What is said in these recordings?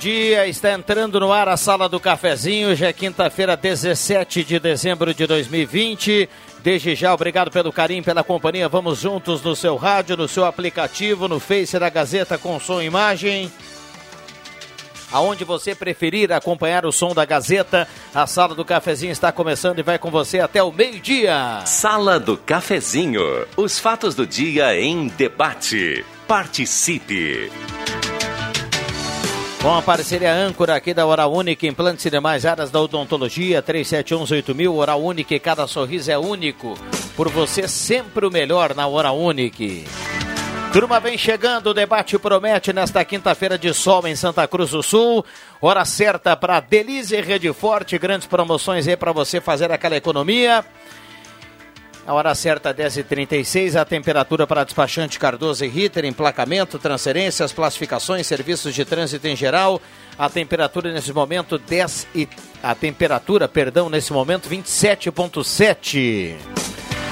Dia. Está entrando no ar a Sala do Cafezinho. Hoje é quinta-feira, 17 de dezembro de 2020. Desde já, obrigado pelo carinho, pela companhia. Vamos juntos no seu rádio, no seu aplicativo, no Face da Gazeta com som e imagem. Aonde você preferir acompanhar o som da Gazeta, a Sala do Cafezinho está começando e vai com você até o meio-dia. Sala do Cafezinho. Os fatos do dia em debate. Participe. Com a parceria âncora aqui da Hora Única, implantes e demais áreas da odontologia, 37118000, Hora Única, cada sorriso é único. Por você, sempre o melhor na Hora Única. Turma vem chegando, o debate promete nesta quinta-feira de sol em Santa Cruz do Sul. Hora certa para Delize Rede Forte, grandes promoções aí para você fazer aquela economia. A hora certa, 10h36, a temperatura para despachante Cardoso e Ritter, emplacamento, transferências, classificações, serviços de trânsito em geral. A temperatura nesse momento 10 e a temperatura, perdão, nesse momento 27.7.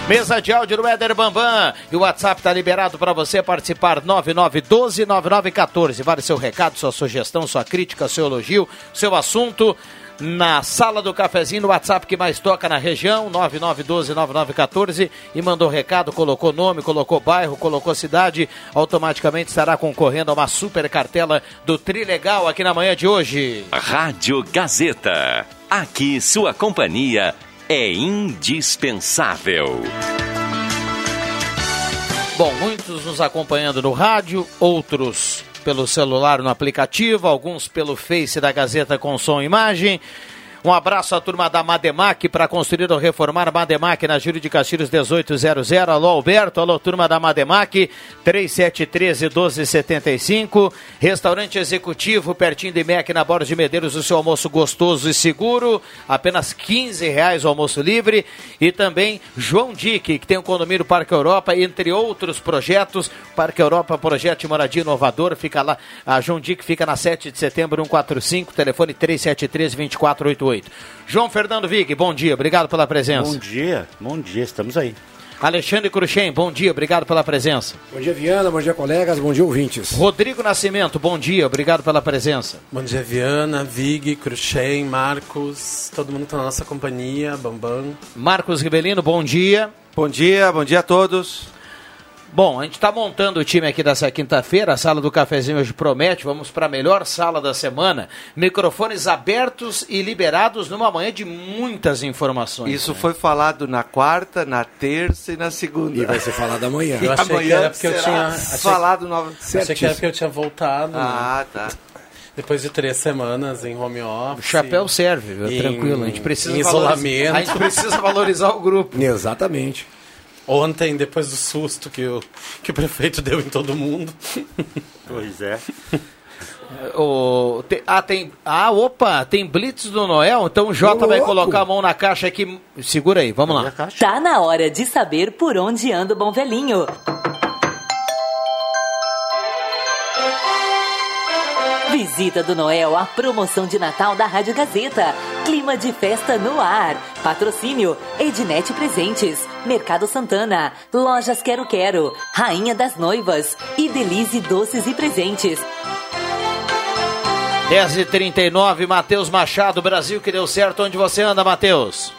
Mesa de áudio do Éder Bambam. E o WhatsApp está liberado para você participar 9912-9914. Vale seu recado, sua sugestão, sua crítica, seu elogio, seu assunto na sala do cafezinho, no WhatsApp que mais toca na região, 99129914 e mandou recado, colocou nome, colocou bairro, colocou cidade, automaticamente estará concorrendo a uma super cartela do Trilegal aqui na manhã de hoje. Rádio Gazeta. Aqui sua companhia é indispensável. Bom, muitos nos acompanhando no rádio, outros pelo celular no aplicativo, alguns pelo Face da Gazeta com som e imagem. Um abraço à turma da Mademac para construir ou reformar Mademac na Júlio de Castilhos 1800. Alô Alberto, alô turma da Mademac 3713 1275. Restaurante executivo pertinho de MEC na Borda de Medeiros, o seu almoço gostoso e seguro. Apenas 15 reais o almoço livre. E também João Dick, que tem o condomínio Parque Europa, entre outros projetos. Parque Europa, projeto de moradia inovador, fica lá. A João Dick fica na 7 de setembro 145, telefone 373 2488. João Fernando Vig, bom dia, obrigado pela presença. Bom dia, bom dia, estamos aí. Alexandre Cruxem, bom dia, obrigado pela presença. Bom dia, Viana, bom dia, colegas, bom dia, ouvintes. Rodrigo Nascimento, bom dia, obrigado pela presença. Bom dia, Viana, Vig, Cruxem, Marcos, todo mundo está na nossa companhia, Bambam. Marcos Ribelino, bom dia. Bom dia, bom dia a todos. Bom, a gente está montando o time aqui dessa quinta-feira. A sala do cafezinho hoje promete. Vamos para a melhor sala da semana. Microfones abertos e liberados numa manhã de muitas informações. Isso né? foi falado na quarta, na terça e na segunda. E vai ser falado amanhã. Eu achei amanhã que era porque eu tinha. Achei, falado nova. Achei que era porque eu tinha voltado. Ah, né? tá. Depois de três semanas em home office. O chapéu serve, em, tranquilo. A gente precisa em isolamento. A gente precisa valorizar o grupo. Exatamente. Ontem, depois do susto que o, que o prefeito deu em todo mundo. Pois é. O, te, ah, tem. Ah, opa, tem Blitz do Noel, então o Jota vai colocar a mão na caixa aqui. Segura aí, vamos lá. Tá na hora de saber por onde anda o bom velhinho. Visita do Noel, a promoção de Natal da Rádio Gazeta. Clima de festa no ar. Patrocínio Ednet Presentes, Mercado Santana, Lojas Quero Quero, Rainha das Noivas e Delize Doces e Presentes. 10h39, Matheus Machado, Brasil que deu certo. Onde você anda, Matheus?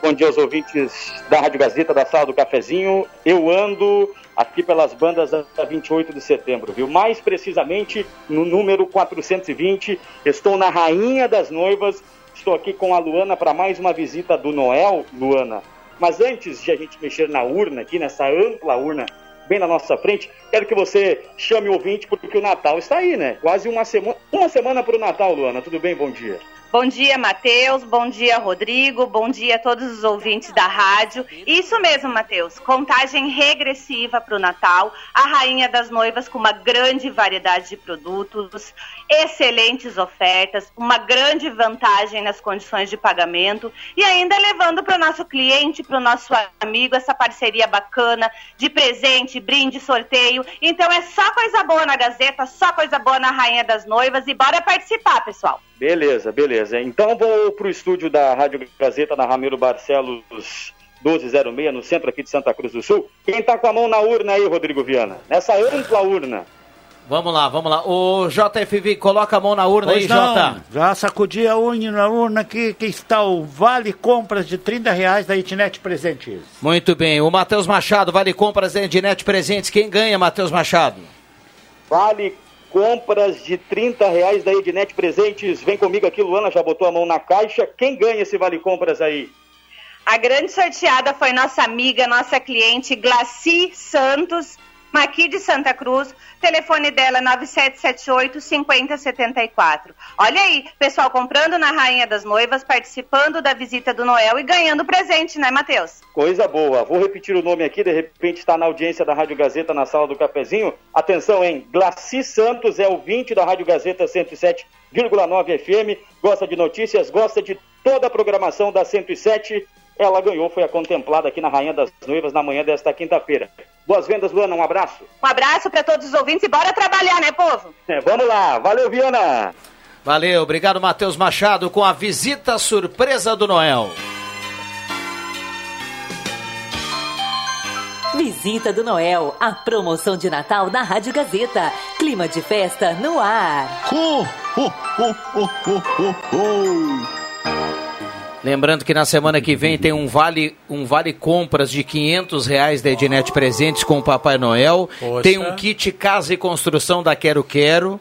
Bom dia aos ouvintes da Rádio Gazeta, da Sala do Cafezinho. Eu ando aqui pelas bandas da 28 de setembro, viu? Mais precisamente no número 420. Estou na Rainha das Noivas. Estou aqui com a Luana para mais uma visita do Noel, Luana. Mas antes de a gente mexer na urna, aqui nessa ampla urna, bem na nossa frente, quero que você chame o ouvinte, porque o Natal está aí, né? Quase uma semana, uma semana para o Natal, Luana. Tudo bem? Bom dia. Bom dia, Matheus. Bom dia, Rodrigo. Bom dia a todos os ouvintes da rádio. Isso mesmo, Matheus. Contagem regressiva para o Natal. A Rainha das Noivas com uma grande variedade de produtos, excelentes ofertas, uma grande vantagem nas condições de pagamento e ainda levando para o nosso cliente, para o nosso amigo, essa parceria bacana de presente, brinde, sorteio. Então é só coisa boa na Gazeta, só coisa boa na Rainha das Noivas e bora participar, pessoal. Beleza, beleza. Então vou para o estúdio da Rádio Gazeta na Ramiro Barcelos 1206, no centro aqui de Santa Cruz do Sul. Quem está com a mão na urna aí, Rodrigo Viana? Nessa ampla urna. Vamos lá, vamos lá. O JFV, coloca a mão na urna Pois aí, não, Jota. já sacudi a unha na urna aqui, que está o Vale Compras de 30 reais da Itnet Presentes. Muito bem. O Matheus Machado, vale compras da Ednet Presentes. Quem ganha, Matheus Machado? Vale compras de 30 reais da Ednet Presentes. Vem comigo aqui, Luana já botou a mão na caixa. Quem ganha esse Vale Compras aí? A grande sorteada foi nossa amiga, nossa cliente Glaci Santos, aqui de Santa Cruz. Telefone dela é 9778-5074. Olha aí, pessoal comprando na Rainha das Noivas, participando da visita do Noel e ganhando presente, né, Matheus? Coisa boa. Vou repetir o nome aqui, de repente está na audiência da Rádio Gazeta na sala do cafezinho. Atenção, hein? Glaci Santos é o 20 da Rádio Gazeta 107,9 FM. Gosta de notícias, gosta de toda a programação da 107. Ela ganhou, foi a contemplada aqui na Rainha das Noivas na manhã desta quinta-feira. Boas vendas, Luana. Um abraço. Um abraço para todos os ouvintes e bora trabalhar, né, povo? É, vamos lá. Valeu, Viana. Valeu, obrigado, Matheus Machado, com a visita surpresa do Noel. Visita do Noel, a promoção de Natal da Rádio Gazeta. Clima de festa no ar. Lembrando que na semana que vem tem um vale, um vale compras de 500 reais da Ednet Presentes com o Papai Noel. Poxa. Tem um kit casa e construção da Quero Quero.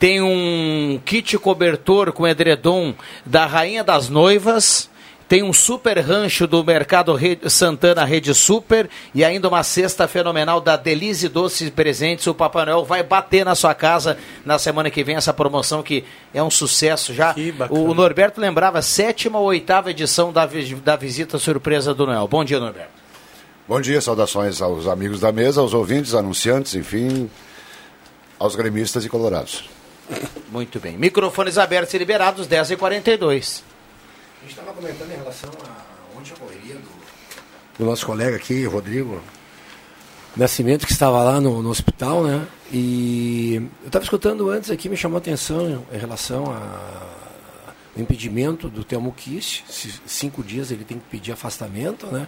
Tem um kit cobertor com edredom da Rainha das Noivas. Tem um super rancho do Mercado Rede- Santana Rede Super e ainda uma cesta fenomenal da Delize Doces Presentes. O Papai Noel vai bater na sua casa na semana que vem essa promoção que é um sucesso já. O Norberto lembrava sétima ou oitava edição da, da visita surpresa do Noel. Bom dia, Norberto. Bom dia, saudações aos amigos da mesa, aos ouvintes, anunciantes, enfim, aos gremistas e colorados. Muito bem. Microfones abertos e liberados, 10h42. A gente estava comentando em relação a ontem a correria do, do nosso colega aqui, Rodrigo Nascimento, que estava lá no, no hospital, né? E eu estava escutando antes aqui, me chamou a atenção em relação ao impedimento do Telmo Kiss. Cinco dias ele tem que pedir afastamento, né?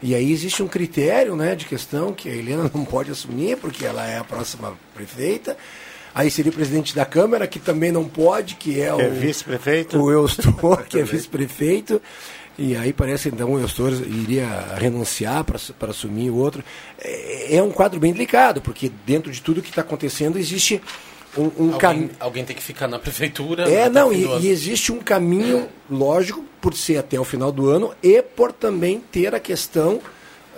E aí existe um critério, né, de questão que a Helena não pode assumir, porque ela é a próxima prefeita. Aí seria o presidente da Câmara, que também não pode, que é, Que é o vice-prefeito. o Eustor, que é vice-prefeito. E aí parece então o Eustor iria renunciar para assumir o outro. É, é um quadro bem delicado, porque dentro de tudo que está acontecendo existe um, um Alguém, caminho. alguém tem que ficar na prefeitura. É, até não, e, e existe um caminho lógico por ser até o final do ano e por também ter a questão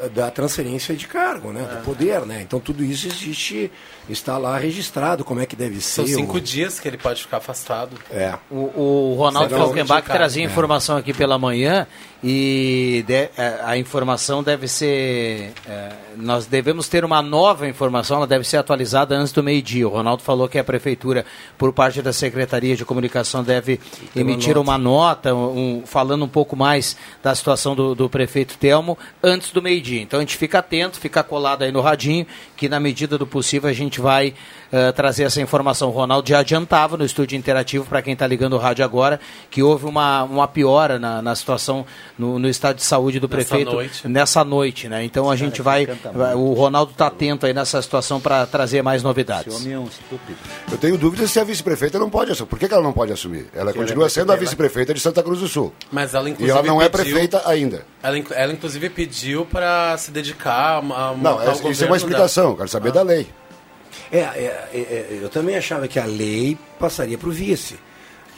eh, da transferência de cargo, né, É. do poder, né? Então tudo isso existe, está lá registrado, como é que deve São ser. cinco o- dias que ele pode ficar afastado. É. O, o Ronaldo Falkenbach trazia É. informação aqui pela manhã e de- é, a informação deve ser. é, nós devemos ter uma nova informação, ela deve ser atualizada antes do meio-dia. O Ronaldo falou que a Prefeitura, por parte da Secretaria de Comunicação, deve emitir uma nota, um- falando um pouco mais da situação do, do prefeito Telmo antes do meio-dia. Então a gente fica atento, fica colado aí no radinho, que na medida do possível a gente vai eh, trazer essa informação. O Ronaldo já adiantava no estúdio interativo, para quem está ligando o rádio agora, que houve uma, uma piora na, na situação no, no estado de saúde do Nessa prefeito noite. nessa noite. Né? Então a gente vai. O Ronaldo está atento aí nessa situação para trazer mais novidades. é um estúpido. Eu tenho dúvidas se a vice-prefeita não pode assumir. Por que, que ela não pode assumir? Ela continua sendo a vice-prefeita de Santa Cruz do Sul. Mas ela E inclusive ela não é pediu- prefeita ainda. Ela, ela inclusive pediu para se dedicar a montar Não, é- isso é uma explicação, da- eu quero saber da lei. É, é, é, é, eu também achava que a lei passaria para o vice.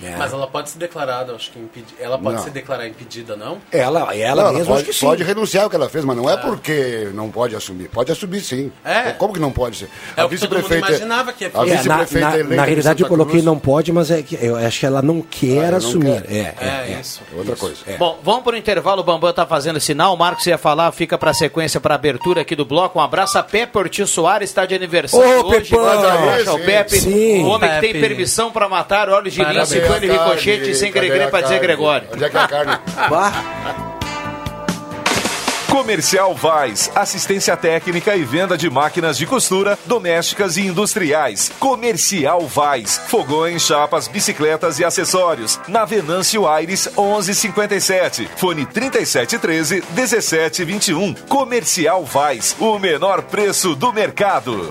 Né? Mas ela pode ser declarada, acho que impedi... ela pode Não. se declarar impedida, não? Ela, ela Não, mesma, pode, acho que sim. pode renunciar ao que ela fez, mas não é porque não pode assumir. Pode assumir sim. É. Como que não pode ser? É o que todo mundo imaginava que ia a É, na, vice-prefeita na, na de realidade eu coloquei Cruz- não pode, mas é que eu acho que ela não quer Ah, não assumir. quer. É, é, É, é. isso. Outra coisa. Bom, vamos para o intervalo. O Bambam tá fazendo sinal. O Marcos ia falar, fica para sequência, para abertura aqui do bloco. Um abraço a Pepe Ortiz Soares, está de aniversário Ô, hoje. Pepão! Sim. Pepe, Sim. o homem que tem permissão para matar olhos de Parabéns. E a ricochete sem Cadê gregrê a para dizer? Gregório. Onde é que é a carne? Comercial Vaz, assistência técnica e venda de máquinas de costura, domésticas e industriais. Comercial Vaz, fogões, chapas, bicicletas e acessórios. Na Venâncio Aires 1157, fone 3713 1721. Comercial Vaz, o menor preço do mercado.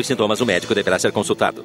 os sintomas, o médico deverá ser consultado.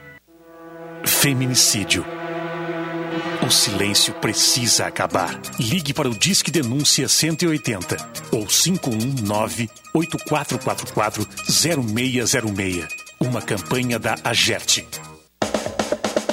Feminicídio. O silêncio precisa acabar. Ligue para o Disque Denúncia 180 ou 519-8444-0606. Uma campanha da Agerte.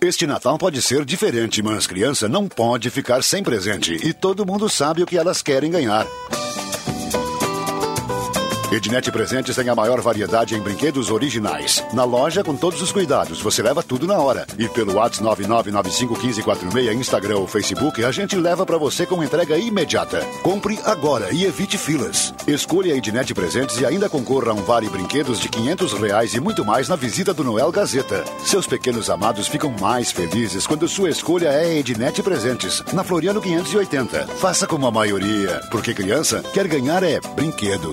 Este Natal pode ser diferente, mas criança não pode ficar sem presente. E todo mundo sabe o que elas querem ganhar. Ednet Presentes tem a maior variedade em brinquedos originais. Na loja, com todos os cuidados, você leva tudo na hora. E pelo WhatsApp 99951546, Instagram ou Facebook, a gente leva para você com entrega imediata. Compre agora e evite filas. Escolha a Ednet Presentes e ainda concorra a um vale brinquedos de 500 reais e muito mais na visita do Noel Gazeta. Seus pequenos amados ficam mais felizes quando sua escolha é Ednet Presentes, na Floriano 580. Faça como a maioria, porque criança quer ganhar é brinquedo.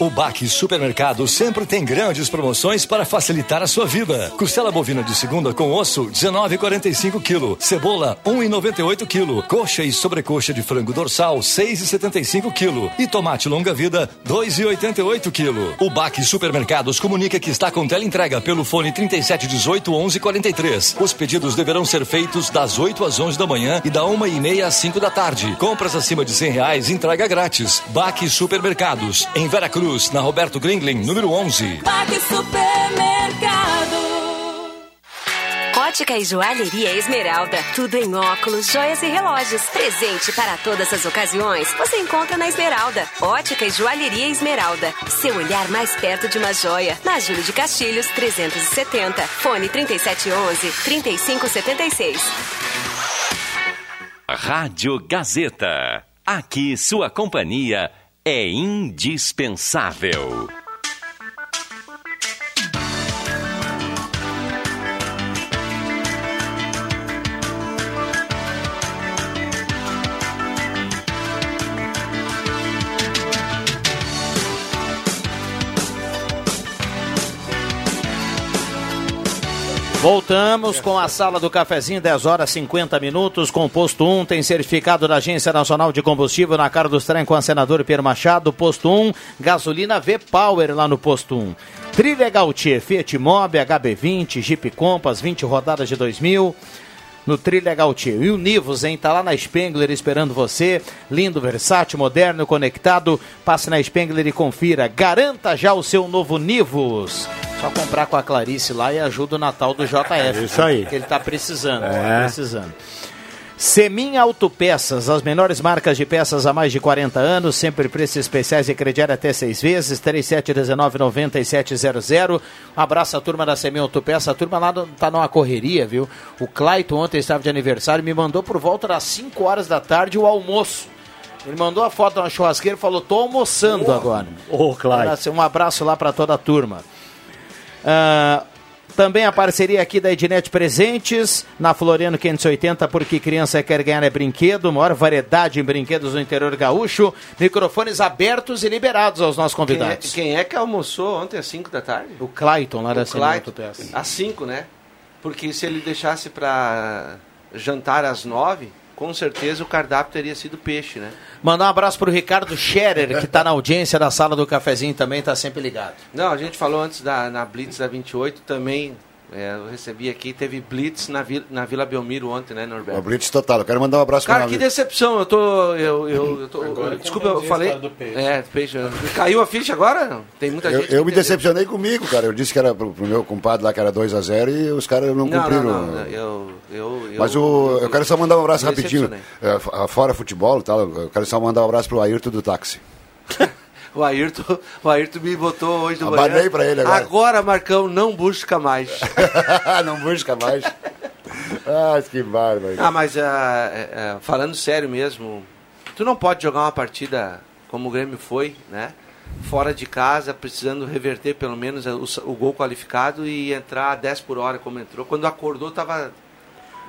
O Baque Supermercado sempre tem grandes promoções para facilitar a sua vida. Costela bovina de segunda com osso, 19,45 kg. Cebola, 1,98 kg. Coxa e sobrecoxa de frango dorsal, 6,75 kg. E tomate longa vida, 2,88 kg. O Baque Supermercados comunica que está com tela entrega pelo fone 3718 1143. Os pedidos deverão ser feitos das 8 às 11 da manhã e da 1 e meia às 5 da tarde. Compras acima de 100 reais, entrega grátis. Baque Supermercados, em Veracruz, na Roberto Gringlin, número 11. Baque Supermercado. Ótica e Joalheria Esmeralda. Tudo em óculos, joias e relógios. Presente para todas as ocasiões. Você encontra na Esmeralda. Ótica e Joalheria Esmeralda. Seu olhar mais perto de uma joia. Na Júlio de Castilhos, 370. Fone 3711-3576. Rádio Gazeta. Aqui sua companhia é indispensável. Voltamos com a sala do cafezinho, 10 horas 50 minutos, com posto 1, tem certificado da Agência Nacional de Combustível na cara dos trem com a senador Pierre Machado, posto 1, gasolina V-Power lá no posto 1. Trilha Gautier, Fiat Mobi, HB20, Jeep Compass, 20 rodadas de 2000 no Trilha Gautier. E o Nivus, hein? Tá lá na Spengler esperando você. Lindo, versátil, moderno, conectado. Passe na Spengler e confira. Garanta já o seu novo Nivus. Só comprar com a Clarice lá e ajuda o Natal do JF. É isso aí. Que ele tá precisando. É. Tá precisando. Semin Autopeças, as menores marcas de peças há mais de 40 anos, sempre preços especiais e crediário até seis vezes, 3719-9700. Um abraço à turma da Semin Autopeças, a turma lá no- tá numa correria, viu? O Clayton ontem estava de aniversário, me mandou por volta das 5 horas da tarde o almoço. Ele mandou a foto na churrasqueira e falou, tô almoçando agora. Ô, Clayton. Um abraço lá para toda a turma. Ah, também a parceria aqui da Ednet Presentes, na Floriano 580, porque criança quer ganhar é brinquedo, maior variedade em brinquedos no interior gaúcho, microfones abertos e liberados aos nossos Quem é, convidados. quem é que almoçou ontem às 5 da tarde? O Clayton, lá da O Semana Clayton, Às 5, né? Porque se ele deixasse para jantar às 9, com certeza o cardápio teria sido peixe, né? Mandar um abraço pro Ricardo Scherer, que está na audiência da sala do cafezinho também, está sempre ligado. Não, a gente falou antes da na Blitz da 28 também. É, eu recebi aqui, teve Blitz na, Vila, na Vila Belmiro ontem, né, Norberto? O Blitz total. Eu quero mandar um abraço Cara, pra que decepção. Eu tô. Eu, eu, eu tô Agora desculpa, eu falei. É, peixe. Caiu a ficha agora? Tem muita Eu, gente. eu me entendeu. decepcionei comigo, cara. Eu disse que era pro, pro meu compadre lá que era 2x0 e os caras não Não, cumpriram. não, não, eu, eu, eu, Mas o, eu quero só mandar um abraço rapidinho. É, fora futebol e tal, eu quero só mandar um abraço pro Ayrton do táxi. O Ayrton, o Ayrton me botou hoje do Abanei manhã. pra ele agora. Agora, Marcão, não busca mais. não busca mais. ah, que bárbaro. Ah, mas ah, é, é, falando sério mesmo, tu não pode jogar uma partida como o Grêmio foi, né? Fora de casa, precisando reverter pelo menos o, o gol qualificado e entrar a 10 por hora como entrou. Quando acordou, tava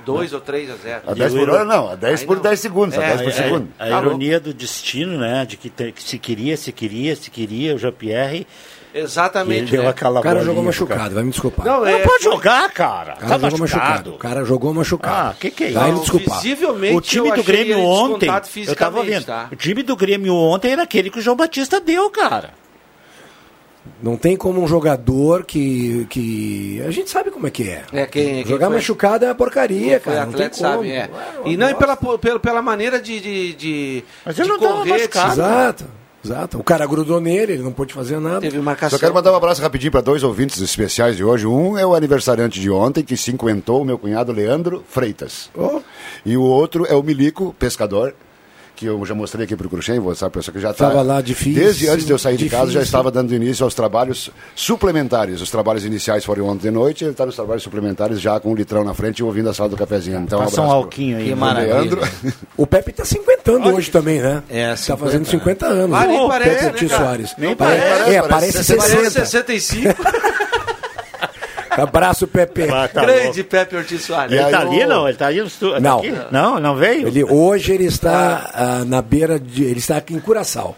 2 ou 3 a 0. A 10 por hora não, a 10 Aí por não. 10 segundos, a É, 10 por é, segundo. A Tá ironia do destino, né? De que, te- que se queria, se queria, se queria, o Jean-Pierre. Exatamente. Ele deu né? aquela O cara jogou machucado, cara. vai me desculpar. Não, Não, é, pode jogar, cara. O cara Tá jogou machucado. machucado. O cara jogou machucado. Ah, que que é Vai me isso? desculpar. Visivelmente O time do Grêmio ontem, eu tava vendo. tá? O time do Grêmio ontem era aquele que o João Batista deu, cara. Não tem como um jogador que, que. A gente sabe como é que é. É, quem, quem Jogar foi- machucado é uma porcaria, Foi cara. Não tem atleta, como. sabe? É. E não, e pela, pela, pela maneira de, de, de, Mas de ele não tava correr, de machucado. Exato, exato. O cara grudou nele, ele não pôde fazer nada. Teve marcação. Só quero mandar um abraço rapidinho para dois ouvintes especiais de hoje. Um é o aniversariante de ontem, que cinquentou, o meu cunhado Leandro Freitas. Oh. E o outro é o Milico, pescador, que eu já mostrei aqui para o Cruxem, essa pessoa que já está... Tava lá, difícil, Desde antes de eu sair de casa, já difícil. estava dando início aos trabalhos suplementares. Os trabalhos iniciais foram ontem de noite, ele está nos trabalhos suplementares já com um litrão na frente e ouvindo a sala do cafezinho. Então, Passa um pro- alquinho aí. Que né? maravilha. Leandro. O Pepe tá cinquentando hoje também, né? É, Tá 50, fazendo 50 anos. Ah, nem o parece, Pepe né? Soares. Nem Pare- parece, É, parece parece 60. 60. 65. Abraço, Pepe. Ah, tá Grande louco. Pepe Ortiz Soares. E Ele tá o- ali, não? Ele tá ali no estúdio? Não. Tá aqui? Não, não veio? Ele, hoje ele está ah, na beira de. Ele está aqui em Curaçao.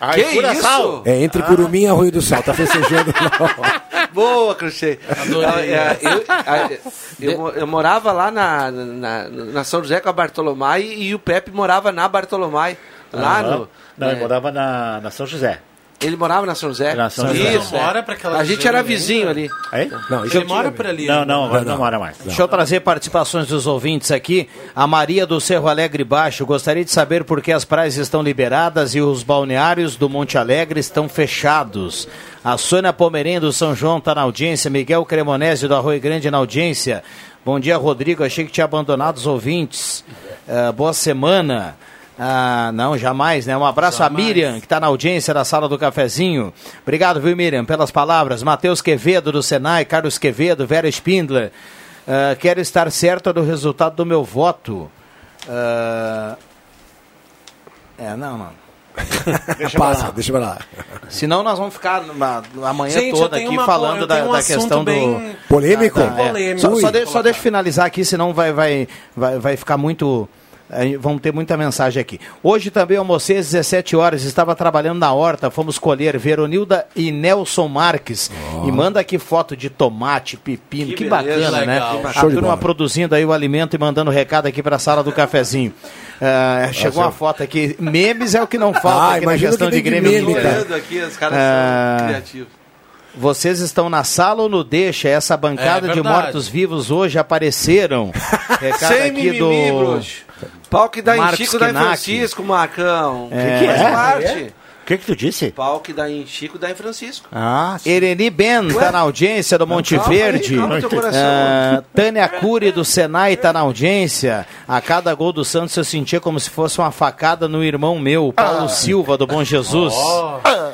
Ah, Que Curaçao? isso? É entre Curumim e Arroio do Sal. Tá festejando lá. Boa, Cruxê. Eu, eu, eu, mo- eu morava lá na, na, na São José com a Bartolomai e o Pepe morava na Bartolomai. Lá Aham. no. Não, né? ele morava na, na São José. Ele morava na São José. Na São José. Isso, Mora é. pra aquela A gente era vizinho ali. Aí? Não, Ele mora por ali. Não, não, agora Não, não, mora mais. Deixa eu trazer participações dos ouvintes aqui. A Maria do Cerro Alegre Baixo gostaria de saber por que as praias estão liberadas e os balneários do Monte Alegre estão fechados. A Sônia Pomerém do São João está na audiência. Miguel Cremonese do Arroio Grande na audiência. Bom dia, Rodrigo. Achei que tinha abandonado os ouvintes. Ah, boa semana. Ah, não, jamais, né? Um abraço a Miriam, que está na audiência da sala do cafezinho. Obrigado, viu, Miriam, pelas palavras. Matheus Quevedo, do Senai, Carlos Quevedo, Vera Spindler. Ah, quero estar certo do resultado do meu voto. Ah, é, não, não. Deixa Passa, lá. deixa pra lá. Senão nós vamos ficar numa- a manhã Gente, eu toda aqui uma- falando da, um da questão do. Polêmico? Da- da- é. Polêmico. Só, só, de- só deixa eu finalizar aqui, senão vai, vai, vai, vai ficar muito. Vamos ter muita mensagem aqui. Hoje também almocei às 17 horas, estava trabalhando na horta, fomos colher Veronilda e Nelson Marques. E manda aqui foto de tomate, pepino, que, Que beleza, beleza, né? legal. A Show de turma produzindo aí o alimento e mandando recado aqui para a sala do cafezinho. Eh, chegou uma foto aqui. Memes é o que não falta Ah, aqui na questão que de de Grêmio meme, cara. Olhando aqui, os caras Ah. são criativos. Vocês estão na sala ou no deixa? Essa bancada É de verdade. mortos-vivos hoje apareceram. Recado Sem aqui mimimi, do. bruxo. Pau que dá em Marcos Chico, dá em. Francisco, Marcão. É. Que faz É? parte. O que que tu disse? Pau que dá em Chico, dá em Francisco. Ah, sim. Ereni Ben está na audiência do Monte calma aí, Verde. calma teu coração. Ah, Tânia Cury do Senai está na audiência. A cada gol do Santos eu sentia como se fosse uma facada no irmão meu, Paulo Silva do Bom Jesus. Ah,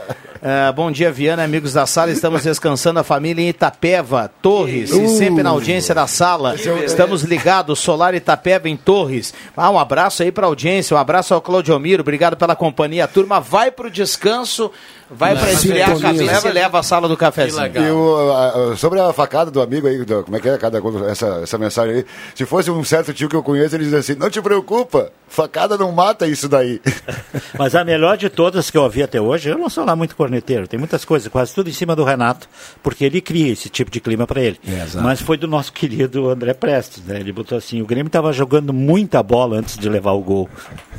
bom dia, Viana, amigos da sala. Estamos descansando a família em Itapeva, Torres, e sempre na audiência da sala. Estamos ligados, Solar Itapeva em Torres. Ah, um abraço aí para a audiência, um abraço ao Claudiomiro, obrigado pela companhia. A turma vai para o descanso, vai para esfriar a sintonia. cabeça e leva a sala do cafezinho. E o, a- a- sobre a facada do amigo aí, do- como é que é cada essa, essa mensagem aí? Se fosse um certo tio que eu conheço, ele diz assim: não te preocupa, facada não mata isso daí. Mas a melhor de todas que eu ouvi até hoje, eu não sou lá muito corneteiro, tem muitas coisas, quase tudo em cima do Renato, porque ele cria esse tipo de clima para ele. É. Mas foi do nosso querido André Prestes, né? Ele botou assim, o Grêmio estava jogando muita bola antes de levar o gol.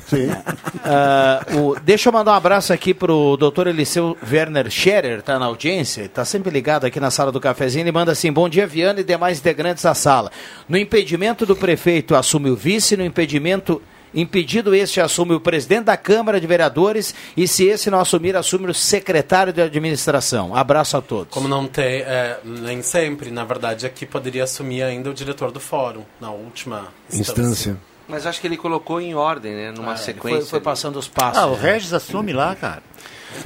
Sim. Ah, o- deixa eu mandar um abraço aqui pro doutor Eliseu Werner Scherer, tá na audiência, tá sempre ligado aqui na sala do cafezinho. Ele manda assim: bom dia, Viana e demais integrantes da sala. No impedimento do prefeito assume o vice, no impedimento. Impedido este assume o presidente da Câmara de Vereadores e se esse não assumir, assume o secretário de administração. Abraço a todos. Como não tem, é, nem sempre, na verdade, aqui poderia assumir ainda o diretor do fórum, na última Instância. Mas acho que ele colocou em ordem, né? Numa sequência. Foi, foi passando os passos. Ah, o né? Regis assume lá, cara.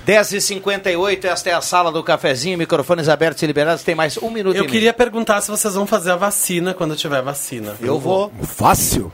10h58, esta é a sala do cafezinho, microfones abertos e liberados. Tem mais um minuto Eu e meio. queria perguntar se vocês vão fazer a vacina quando tiver vacina. Eu vou. Fácil?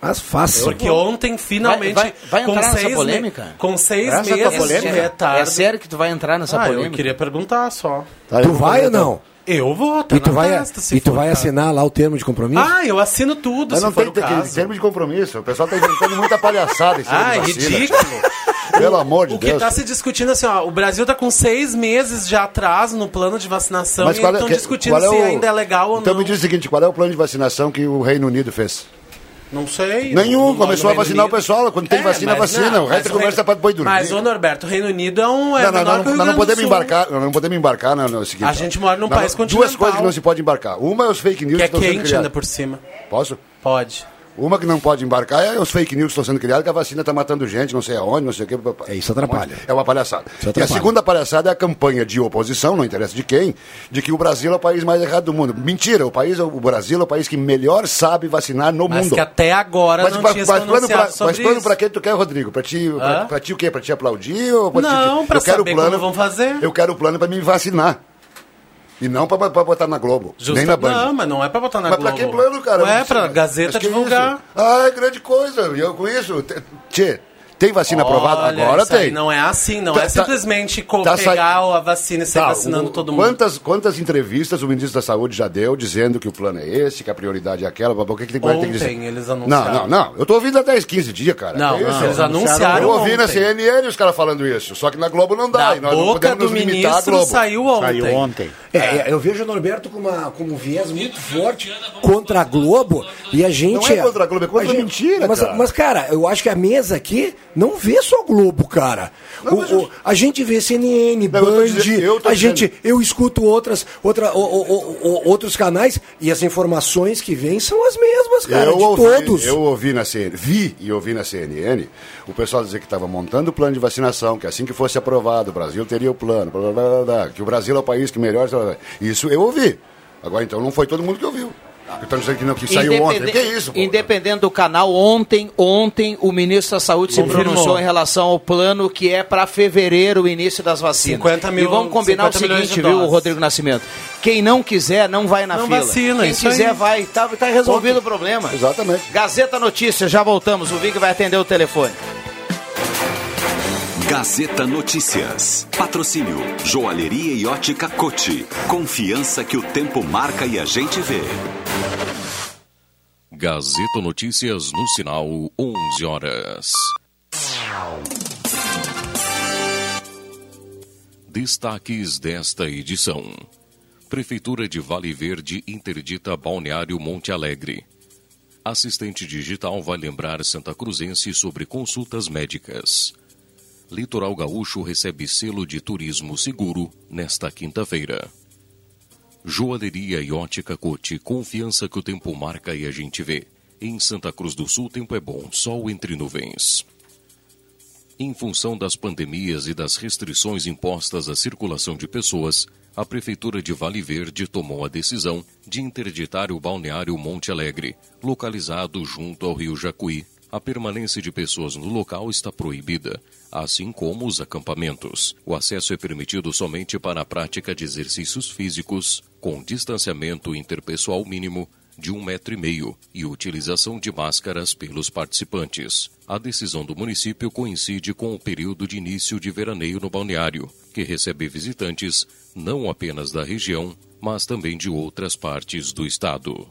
Mas fácil. Porque ontem, finalmente, Vai, vai, vai com entrar nessa seis me- polêmica? Com seis Essa tua meses de polêmica? retardo. É sério que tu vai entrar nessa ah, polêmica? eu queria perguntar só. Tá, Tu vai ou não? Eu vou, tá E tu na vai, testa, se e tu vai assinar lá o termo de compromisso? Ah, eu assino tudo, Mas se não for tem o tem- caso. termo de compromisso. O pessoal tá inventando muita palhaçada em cima Ah, de é ridículo. Pelo amor de O que Deus. está se discutindo assim, ó, o Brasil está com seis meses de atraso no plano de vacinação Mas e é- estão que- discutindo é se o- ainda é legal ou Então não. me diz o seguinte, qual é o plano de vacinação que o Reino Unido fez? Não sei. Nenhum, começou a vacinar Reino o pessoal. Quando tem É, vacina, vacina. não, o resto mas é conversa para depois dormir. Mas, ô Norberto, o Reino Unido é um. É não, não, não, que o nós não podemos embarcar, não podemos embarcar no, no seguinte. A gente mora num Não, país Duas continental. coisas que não se pode embarcar. Uma é os fake news Que é estão sendo quente ainda por cima. Posso? Pode. Uma que não pode embarcar é os fake news que estão sendo criados, que a vacina está matando gente, não sei aonde, não sei o que. É, isso atrapalha. É uma palhaçada. E a segunda palhaçada é a campanha de oposição, não interessa de quem, de que o Brasil é o país mais errado do mundo. Mentira, o, país, o Brasil é o país que melhor sabe vacinar no Mas mundo. que até agora Mas, não mas, tinha mas plano pra, mas plano pra quem tu quer, Rodrigo? Pra ti, pra, pra ti o quê? Pra te aplaudir? Ou pra Não, quero saber plano, como vão fazer. Eu quero o plano pra me vacinar. E não pra, pra botar na Globo, Justa- nem na Band. Não, mas não é pra botar na Mas Globo. pra que plano, cara? Ué, Mas- pra mas Gazeta que divulgar. isso? Ah, é grande coisa. Eu com isso. Tchê, tem vacina aprovada? Olha, Agora isso aí tem. não é assim, não Tá- é tá- simplesmente tá pegar a vacina e sair Tá, vacinando o- todo mundo. Quantas, quantas entrevistas o ministro da Saúde já deu dizendo que o plano é esse, que a prioridade é aquela? O que, que tem, tem que dizer? Ontem eles Não, anunciaram. não, não. Eu tô ouvindo há 10, 15 dias, cara. Não, Que não, eles anunciaram Eu ouvi na ontem. CNN os caras falando isso. Só que na Globo não dá. Da e nós não boca podemos do nos limitar Globo. saiu ontem. Saiu ontem. É, é, eu vejo o Norberto com, uma, com um viés muito forte contra a Globo e a gente. Não é contra a Globo, é contra a gente- mentira, Mas cara. mas, cara, eu acho que a mesa aqui não vê só Globo, cara. O- o- a gente vê CNN, eu tô Band, dizendo- eu a dizendo- gente, eu escuto outras, outra, o- o- outros canais e as informações que vêm são as mesmas, cara, eu de ouvi, todos. Eu ouvi na CNN, vi e ouvi na CNN o pessoal dizer que estava montando o plano de vacinação, que assim que fosse aprovado, o Brasil teria o plano, blá, blá, blá, blá, que o Brasil é o país que melhor. Isso eu ouvi. Agora então não foi todo mundo que ouviu. Estão dizendo que, não, que saiu ontem. Independente- Que é isso? pô? Independente do canal, ontem, ontem o ministro da Saúde se Confirmou. pronunciou em relação ao plano que é para fevereiro o início das vacinas. 50 mil- e vamos combinar o 50 milhões seguinte, viu, doses. Rodrigo Nascimento? Quem não quiser, não vai na Não fila. vacina, Quem quiser, aí. vai. Tá, tá resolvido o problema. Exatamente. Gazeta Notícias, já voltamos. O Vig vai atender o telefone. Gazeta Notícias. Patrocínio Joalheria e Ótica Cote. Confiança que o tempo marca e a gente vê. Gazeta Notícias no sinal 11 horas. Destaques desta edição. Prefeitura de Vale Verde interdita Balneário Monte Alegre. Assistente digital vai lembrar Santa Cruzense sobre consultas médicas. Litoral Gaúcho recebe selo de turismo seguro nesta quinta-feira. Joalheria e ótica Cote, confiança que o tempo marca e a gente vê. Em Santa Cruz do Sul, tempo é bom, sol entre nuvens. Em função das pandemias e das restrições impostas à circulação de pessoas, a Prefeitura de Vale Verde tomou a decisão de interditar o balneário Monte Alegre, localizado junto ao rio Jacuí. A permanência de pessoas no local está proibida, assim como os acampamentos. O acesso é permitido somente para a prática de exercícios físicos, com distanciamento interpessoal mínimo de um metro e meio e utilização de máscaras pelos participantes. A decisão do município coincide com o período de início de veraneio no balneário, que recebe visitantes não apenas da região, mas também de outras partes do estado.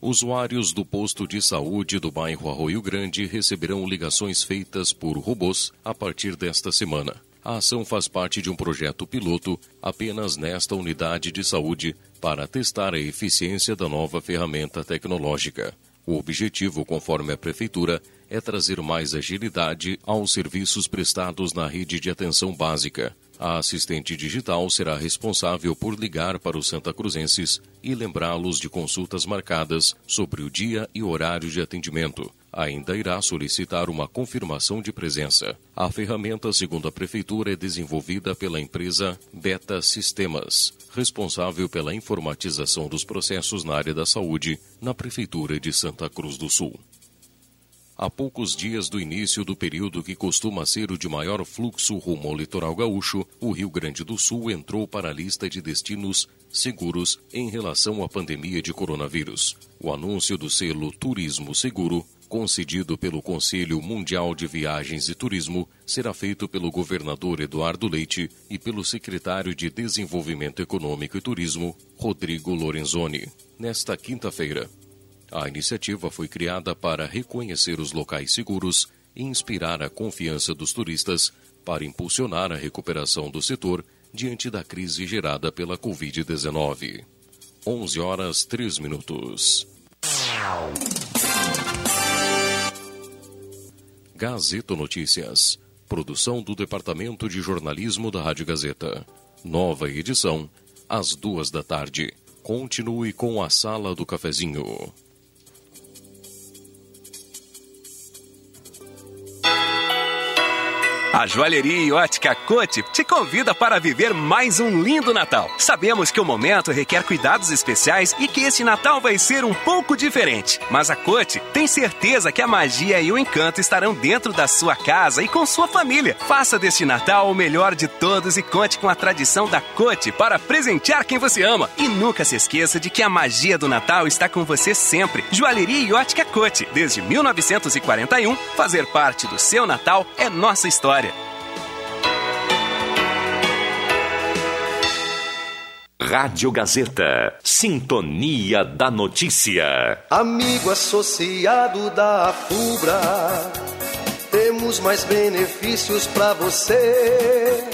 Usuários do posto de saúde do bairro Arroio Grande receberão ligações feitas por robôs a partir desta semana. A ação faz parte de um projeto piloto apenas nesta unidade de saúde para testar a eficiência da nova ferramenta tecnológica. O objetivo, conforme a Prefeitura, é trazer mais agilidade aos serviços prestados na rede de atenção básica. A assistente digital será responsável por ligar para os Santa Cruzenses e lembrá-los de consultas marcadas sobre o dia e horário de atendimento. Ainda irá solicitar uma confirmação de presença. A ferramenta, segundo a Prefeitura, é desenvolvida pela empresa Beta Sistemas, responsável pela informatização dos processos na área da saúde na Prefeitura de Santa Cruz do Sul. A poucos dias do início do período que costuma ser o de maior fluxo rumo ao litoral gaúcho, o Rio Grande do Sul entrou para a lista de destinos seguros em relação à pandemia de coronavírus. O anúncio do selo Turismo Seguro, concedido pelo Conselho Mundial de Viagens e Turismo, será feito pelo governador Eduardo Leite e pelo secretário de Desenvolvimento Econômico e Turismo, Rodrigo Lorenzoni, nesta quinta-feira. A iniciativa foi criada para reconhecer os locais seguros e inspirar a confiança dos turistas para impulsionar a recuperação do setor diante da crise gerada pela Covid-19. 11 horas 3 minutos. Gazeta Notícias. Produção do Departamento de Jornalismo da Rádio Gazeta. Nova edição, às duas da tarde. Continue com a Sala do Cafezinho. A Joalheria e Ótica Cote te convida para viver mais um lindo Natal. Sabemos que o momento requer cuidados especiais e que esse Natal vai ser um pouco diferente. Mas a Cote tem certeza que a magia e o encanto estarão dentro da sua casa e com sua família. Faça deste Natal o melhor de todos e conte com a tradição da Cote para presentear quem você ama. E nunca se esqueça de que a magia do Natal está com você sempre. Joalheria e Ótica Cote. Desde 1941, fazer parte do seu Natal é nossa história. Rádio Gazeta. Sintonia da Notícia. Amigo associado da FUBRA, temos mais benefícios para você.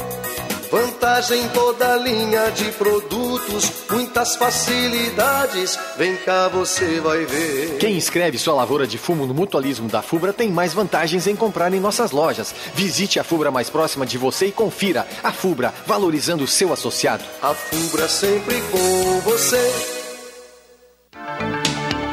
Vantagem em toda linha de produtos, muitas facilidades. Vem cá, você vai ver. Quem inscreve sua lavoura de fumo no mutualismo da Fubra tem mais vantagens em comprar em nossas lojas. Visite a Fubra mais próxima de você e confira. A Fubra, valorizando o seu associado. A Fubra sempre com você.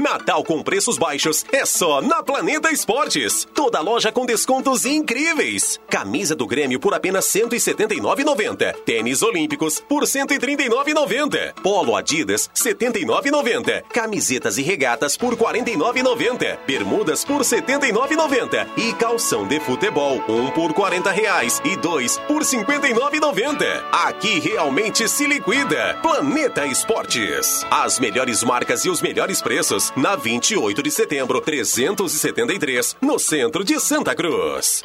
Natal com preços baixos é só na Planeta Esportes. Toda loja com descontos incríveis. Camisa do Grêmio por apenas R$ 179,90. Tênis Olímpicos por R$ 139,90. Polo Adidas R$ 79,90. Camisetas e regatas por R$ 49,90. Bermudas por R$ 79,90. E calção de futebol, um por 40 reais e dois por R$ 59,90. Aqui realmente se liquida. Planeta Esportes. As melhores marcas e os melhores preços na 28 de setembro, 373, no centro de Santa Cruz.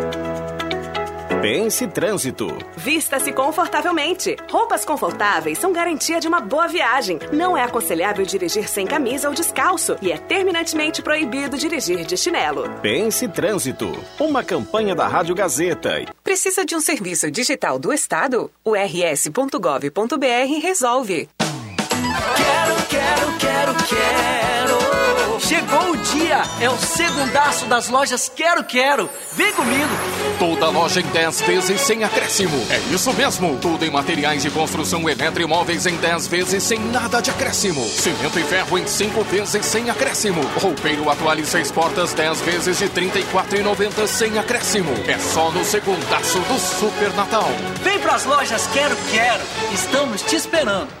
Pense Trânsito. Vista-se confortavelmente. Roupas confortáveis são garantia de uma boa viagem. Não é aconselhável dirigir sem camisa ou descalço e é terminantemente proibido dirigir de chinelo. Pense Trânsito. Uma campanha da Rádio Gazeta. Precisa de um serviço digital do Estado? O rs.gov.br resolve. Quero, quero, quero, quero. Dia, é o segundaço das lojas Quero Quero. Vem comigo. Toda loja em 10 vezes sem acréscimo. É isso mesmo. Tudo em materiais de construção eletromóveis em 10 vezes sem nada de acréscimo. Cimento e ferro em 5 vezes sem acréscimo. Roupeiro atual e 6 portas 10 vezes de R$ 34,90 sem acréscimo. É só no segundaço do Super Natal. Vem pras lojas Quero Quero. Estamos te esperando.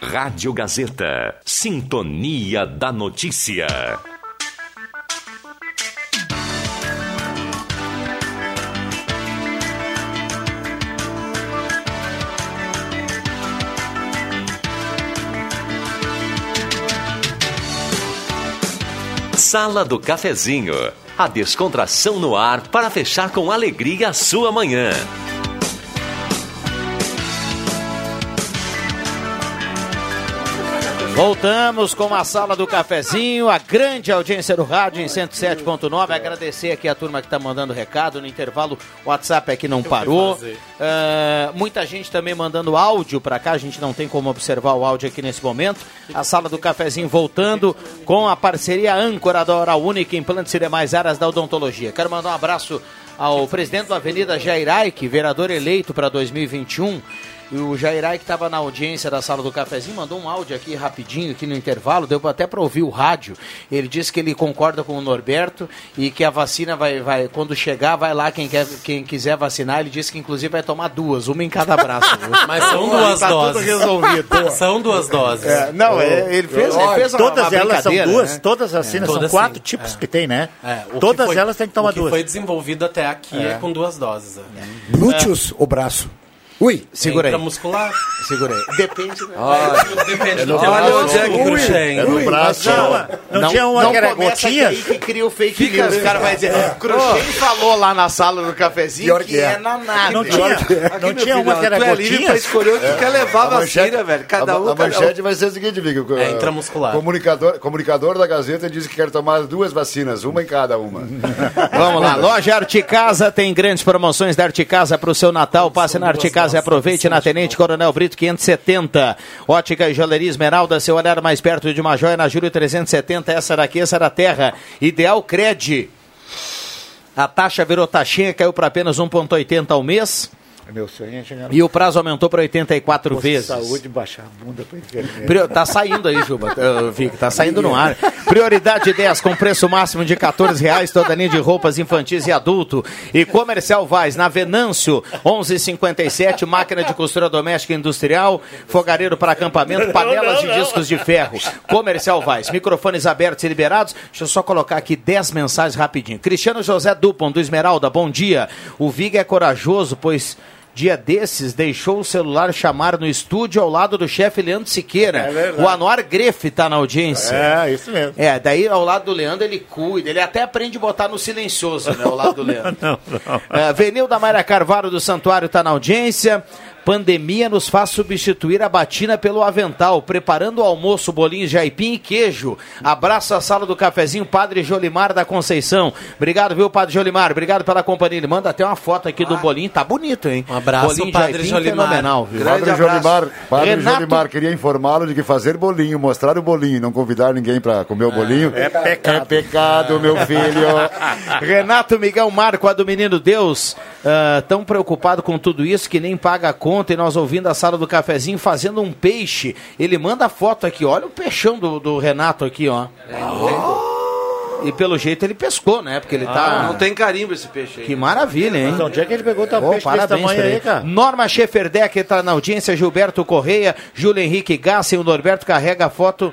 Rádio Gazeta. Sintonia da Notícia. Sala do Cafezinho. A descontração no ar para fechar com alegria a sua manhã. Voltamos com a sala do cafezinho, a grande audiência do rádio em 107.9. Agradecer aqui a turma que está mandando recado no intervalo. O WhatsApp aqui não parou. Uh, muita gente também mandando áudio para cá. A gente não tem como observar o áudio aqui nesse momento. A sala do cafezinho voltando com a parceria âncora da Hora Única, implantes e demais áreas da odontologia. Quero mandar um abraço ao presidente da Avenida Jair Aike, vereador eleito para 2021 E o Jairai, que estava na audiência da sala do cafezinho, mandou um áudio aqui rapidinho, aqui no intervalo, deu até para ouvir o rádio. Ele disse que ele concorda com o Norberto e que a vacina vai, vai quando chegar, vai lá quem, quer, quem quiser vacinar. Ele disse que inclusive vai tomar duas, uma em cada braço. Mas são duas tá doses. tudo resolvido. São duas doses. É, não, é, ele fez, ele fez uma, todas uma elas são duas, né? todas as vacinas são Todas quatro sim, tipos é. que tem, né? É, o todas foi- elas têm que tomar o que duas. foi desenvolvido até aqui é, É. com duas doses. É. Glúteos ou braço? Ui, Segura aí. Intramuscular. Segura aí. Depende. né? Depende do Olha teu é que Ui, Cruxem. é no braço. Não, não tinha uma que era começa gotinhas? aí que cria o fake Fica- news. O cara vai dizer, Cruxem falou lá na sala do cafezinho que, que é. é na nada. Não tinha- Aqui, não tinha uma que era tu é livre pra escolher onde tu quer levar a, vacina, velho. Cada um, a cada um. manchete vai ser o seguinte, Vigo. É intramuscular. Comunicador, comunicador da Gazeta disse que quer tomar duas vacinas, uma em cada uma. Vamos lá, loja Arte Casa tem grandes promoções da Arte Casa para o seu Natal. Passe na Arte Casa e aproveite na Tenente Coronel Brito 570. Ótica e Joalheria Esmeralda, seu olhar mais perto de uma joia na Júlio 370. Essa daqui, essa da terra. Ideal Cred. A taxa virou taxinha, caiu para apenas 1,80 ao mês. Meu sonho é chegar no E o prazo aumentou para 84 posto vezes. saúde baixar a bunda para Tá saindo aí, Juba. Que tá saindo no ar. Prioridade 10 com preço máximo de 14 reais, toda linha de roupas infantis e adulto. E Comercial Vaz, na Venâncio, 1157, máquina de costura doméstica e industrial, fogareiro para acampamento, panelas e discos de ferro. Comercial Vaz, microfones abertos e liberados. Deixa eu só colocar aqui 10 mensagens rapidinho. Cristiano José Dupont, do Esmeralda, bom dia. O Vig é corajoso, pois Dia desses, deixou o celular chamar no estúdio ao lado do chefe Leandro Siqueira. É verdade. o Anuar Grefe está na audiência. É, isso mesmo. É, daí ao lado do Leandro ele cuida, ele até aprende a botar no silencioso, né, ao lado do Leandro. Não, não. É, Venil da Mayra Carvalho do Santuário está na audiência. Pandemia nos faz substituir a batina pelo avental, preparando o almoço, bolinhos de aipim e queijo. Abraço à sala do cafezinho, Padre Jolimar da Conceição. Obrigado, viu, Padre Jolimar? Obrigado pela companhia. Ele manda até uma foto aqui do bolinho, tá bonito, hein? Um abraço, bolinho de Padre aipim Jolimar. fenomenal, viu? Padre Jolimar, Padre Renato- Jolimar queria informá-lo de que fazer bolinho, mostrar o bolinho, não convidar ninguém para comer o bolinho. é pecado. É pecado, meu filho. Renato Miguel Marco, a do Menino Deus, ah, tão preocupado com tudo isso que nem paga a conta e nós ouvindo a sala do cafezinho fazendo um peixe. Ele manda a foto aqui, olha o peixão do, do Renato aqui, ó. E pelo jeito ele pescou, né? Porque ele tá. Não tem carimbo esse peixe aí. Que maravilha, hein? Mas onde é que ele pegou tal Ô, peixe desse parabéns tamanho aí, ele. cara? Norma Schefferdeck está na audiência, Gilberto Correia, Júlio Henrique Gassen, o Norberto carrega a foto.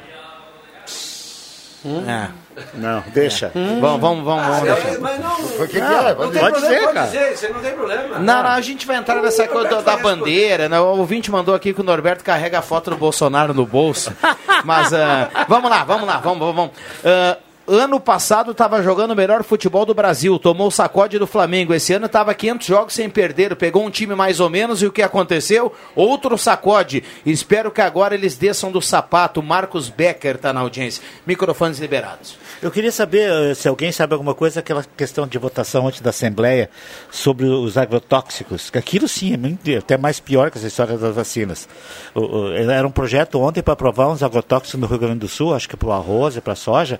É. Não, deixa. Vamos, vamos, vamos, vamos deixar. Mas não, O que, que Ah, é? não tem Pode problema, ser, pode cara. dizer, aí não tem problema. Não, não, a gente vai entrar nessa coisa da, da bandeira. Né? O ouvinte mandou aqui que o Norberto carrega a foto do Bolsonaro no bolso. Mas ah, vamos lá, vamos lá, vamos, vamos. vamos. Ano passado estava jogando o melhor futebol do Brasil, tomou o sacode do Flamengo. Esse ano estava 500 jogos sem perder, pegou um time mais ou menos e o que aconteceu? Outro sacode. Espero que agora eles desçam do sapato. Marcos Becker está na audiência. Microfones liberados. Eu queria saber eh, se alguém sabe alguma coisa, aquela questão de votação antes da Assembleia sobre os agrotóxicos. que Aquilo sim é muito- até mais pior que essa história das vacinas. O- o- Era um projeto ontem para aprovar uns agrotóxicos no Rio Grande do Sul, acho que para o arroz e para a soja,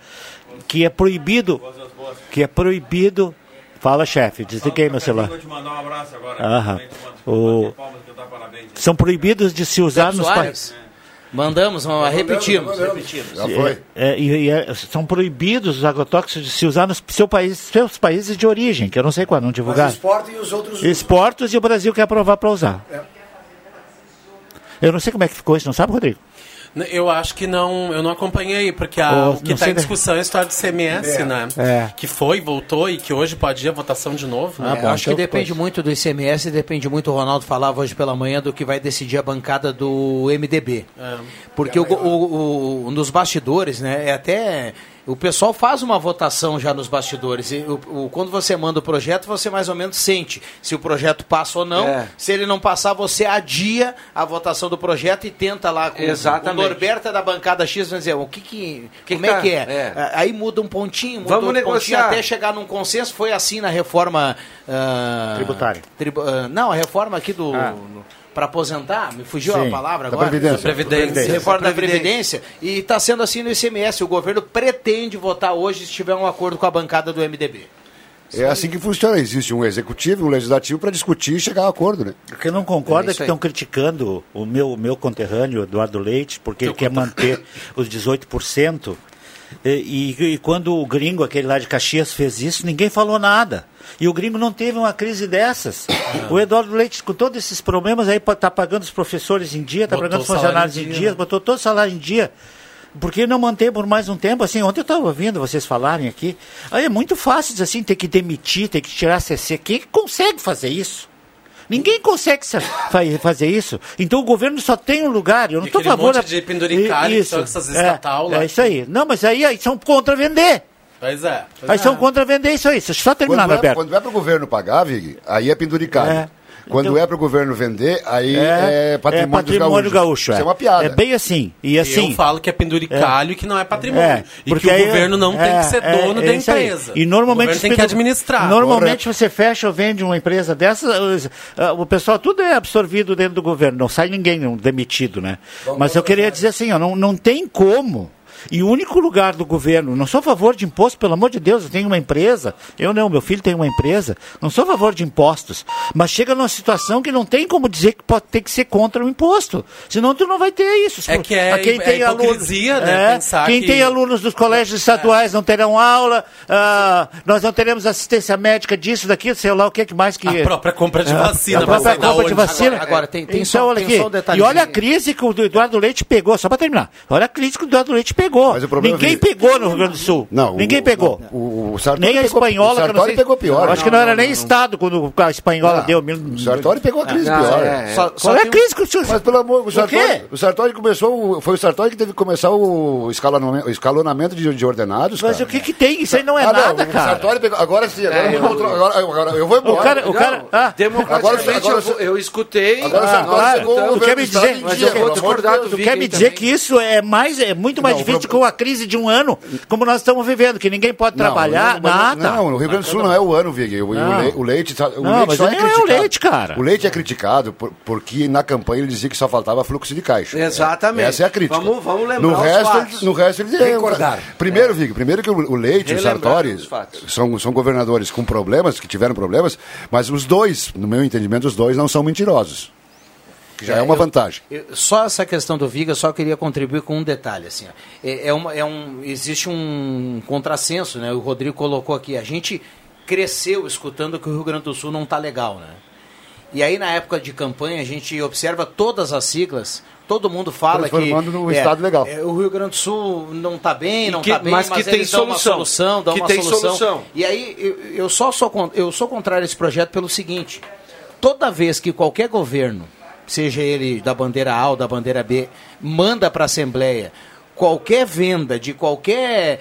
que é proibido. Que é proibido. Fala, chefe, desliguei meu celular. Vou te mandar um abraço agora. O-. São proibidos de se usar nos países. Mandamos, vamos, repetimos, repetimos. Já foi. É, e, e é- são proibidos os agrotóxicos de se usar nos seu país, seus países de origem, que eu não sei qual, não Mas divulgar. exportam e os outros. Exportos e o Brasil quer aprovar para usar. É. Eu não sei como é que ficou isso, não sabe, Rodrigo? Eu acho que não, eu não acompanhei, porque a, o que está em discussão é a história do CMS, É. né? É. Que foi, voltou e que hoje pode ir a votação de novo. Ah, Né? bom, acho então que depende muito do ICMS, depende muito, o Ronaldo falava hoje pela manhã, do que vai decidir a bancada do MDB. É. Porque o, o- o- nos bastidores, né, é até... O pessoal faz uma votação já nos bastidores. E o- o- quando você manda o projeto, você mais ou menos sente se o projeto passa ou não. É. Se ele não passar, você adia a votação do projeto e tenta lá com Exatamente. o Norberto é da bancada X, vai dizer, o que que... Que como que é tá? que é? É. Aí muda um pontinho, muda Vamos pontinho, negociar. até chegar num consenso. Foi assim na reforma... ah, Tributária. tribu- ah, não, a reforma aqui do... Ah. Para aposentar, me fugiu Sim, a palavra da agora? Previdência. Previdência. Reforma da Previdência. E está sendo assim no ICMS. O governo pretende votar hoje se tiver um acordo com a bancada do MDB. É assim que funciona. Existe um executivo e um legislativo para discutir e chegar a um acordo, né? O que eu não concordo É é, que estão criticando o meu, o meu conterrâneo, Eduardo Leite, porque ele quer manter os 18%. E, e, e quando o gringo, aquele lá de Caxias, fez isso, ninguém falou nada. E o gringo não teve uma crise dessas. O Eduardo Leite, com todos esses problemas, aí está pagando os professores em dia, está pagando os funcionários em dia, dia, né? botou todo o salário em dia. Por que não manter por mais um tempo? Assim, ontem eu estava ouvindo vocês falarem aqui. Aí é muito fácil assim, ter que demitir, ter que tirar CC. Quem que consegue fazer isso? Ninguém consegue sa- fa- fazer isso. Então o governo só tem um lugar. Eu não estou a favor monte de penduricalho, Isso. que são essas é, estatal lá é isso aí. Não, mas aí, aí são contra vender. Pois é. pois Aí é. são contra vender isso aí. Deixa eu só terminar, Quando é, Roberto. quando é para o governo pagar, Vig, aí é penduricalho. É. Quando Então- é para o governo vender, aí é, patrimônio, dos patrimônio gaúcho. Isso é uma piada. É bem assim. E assim. Eu falo que é penduricalho e que não é patrimônio. É, e porque que o governo não tem é, que ser é, dono é da isso aí. empresa. E normalmente o tem que administrar. Normalmente você fecha ou vende uma empresa dessa, os- ah, o pessoal tudo é absorvido dentro do governo, não sai ninguém não, demitido, né? Mas eu queria dizer assim, ó, não, não tem como. E o único lugar do governo, não sou a favor de imposto, pelo amor de Deus, eu tenho uma empresa, eu não, meu filho tem uma empresa, não sou a favor de impostos, mas chega numa situação que não tem como dizer que pode ter que ser contra o imposto, senão tu não vai ter isso. É que é- A quem é tem alunos- né, é, quem que- tem alunos dos colégios estaduais não terão aula, ah, nós não teremos assistência médica disso, daquilo, sei lá o que que mais que... A própria compra de É, vacina, A própria compra de vacina. Agora- agora tem- tem então, só- olha tem aqui. só um E olha a crise que o Eduardo Leite pegou, só para terminar. Olha a crise que o Eduardo Leite pegou. Mas o problema Ninguém é que- pegou no Rio Grande do Sul. Não, Ninguém o- pegou. O, o Sartori nem a pegou- espanhola, o não Sartori sei. pegou pior. Acho que não, era nem Estado quando a espanhola Não, deu. Mil... O Sartori pegou a crise Não, pior. é, é. Só- Qual só é a crise que o senhor... Mas pelo amor, o Sartori, quê? o Sartori começou, o- foi o Sartori que teve que começar o escalonamento, o escalonamento de, de ordenados, Mas cara. o que que tem? Isso aí não é Ah, nada, o cara. Sartori pegou, agora sim, agora, É, eu- outro- agora, agora eu vou embora. O cara- o cara- ah. Democraticamente, Agora- agora- eu, vou- eu escutei. Agora o Ah, Sartori pegou o. Tu quer me governo do Estado em dia, vou Tu quer me dizer que isso é mais é muito mais Não, o difícil com a crise de um ano, como nós estamos vivendo, que ninguém pode trabalhar, não, nada. Não, no Rio Grande do Sul não é o ano, Vig. O, o o leite, o Não, leite mas só é é o criticado. leite, cara. O leite é criticado por- porque na campanha ele dizia que só faltava fluxo de caixa. Exatamente. Essa é a crítica. Vamos- vamos lembrar no os resto, fatos. ele- no resto ele Recordar. Primeiro, Vig, primeiro que o, o leite e o Sartori os são, são governadores com problemas, que tiveram problemas, mas os dois, no meu entendimento, os dois não são mentirosos. Que já é, uma eu- vantagem. eu- só essa questão do Viga, só queria contribuir com um detalhe. Assim, é, é uma, é um, existe um contrassenso, né? O Rodrigo colocou aqui. A gente cresceu escutando que o Rio Grande do Sul não está legal, né? E aí, na época de campanha, a gente observa todas as siglas, todo mundo fala que. Num é, estado legal. é, o Rio Grande do Sul não está bem, não está bem, mas mas, que tem eles dão uma solução. solução, dão Que uma tem solução. solução. E aí, eu, eu só sou, eu sou contrário a esse projeto pelo seguinte: toda vez que qualquer governo, seja ele da bandeira A ou da bandeira B, manda para a Assembleia qualquer venda de qualquer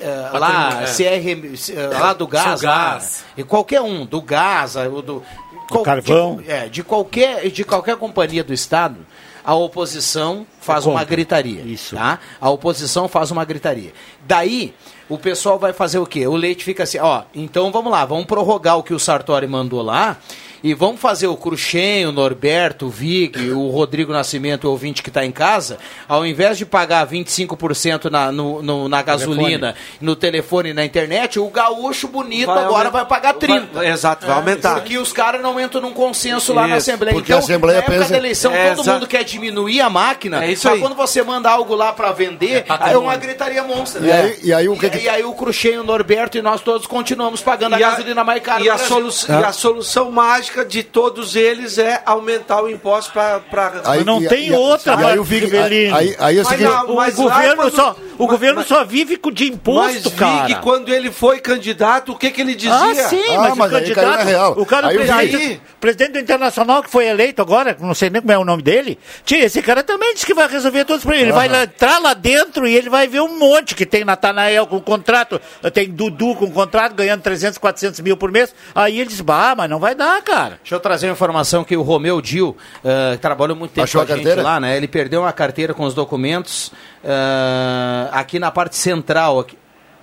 eh, lá, é. CR, eh, lá do gás, Seu lá, gás. e qualquer um, do gás, eh, o do, qual- carvão. De, é, de qualquer, de qualquer companhia do Estado, a oposição faz É uma gritaria. Isso. Tá? A oposição faz uma gritaria. Daí, o pessoal vai fazer o quê? O leite fica assim, ó, então vamos lá, vamos prorrogar o que o Sartori mandou lá e vamos fazer o Cruxem, o Norberto, o Vig, o Rodrigo Nascimento, o ouvinte que está em casa, ao invés de pagar 25% na, no, no- na gasolina, no telefone e na internet, o gaúcho bonito Vai agora vai pagar 30%. vai- exato, vai aumentar. Porque os caras não entram num consenso lá na Assembleia. porque então, a Assembleia na época pensa- da eleição, É, todo exato. mundo quer diminuir a máquina, É isso mas aí. quando você manda algo lá para vender, aí é uma gritaria monstra. E aí- e aí o que e, que- e aí o Cruxem, o Norberto e nós todos continuamos pagando a E a, gasolina mais cara e a, solu- e a solução mágica de todos eles é aumentar o imposto para. Aí- Mas não e- tem e- outra, e aí o Vig- Rivelino. aí- aí é o Mas seguinte- não, O mas lá governo, quando- só, o mas- governo mas- só vive com de Mas imposto, Vig, cara. quando ele foi candidato, o que, que ele dizia? Ah, sim, Ah, mas, mas o aí candidato, real. o cara, Aí o o presidente, presidente do Internacional que foi eleito agora, não sei nem como é o nome dele, tia, esse cara também disse que vai resolver todos os problemas. Ele vai lá, entrar lá dentro e ele vai ver um monte que tem Natanael com contrato, tem Dudu com contrato, ganhando 300, 400 mil por mês. Aí ele diz, bah, mas não vai dar, cara. Deixa eu trazer uma informação que o Romeu Dil, eh, trabalhou muito tempo Achou com a, a gente carteira? lá, né? Ele perdeu uma carteira com os documentos eh, aqui na parte central. Aqui.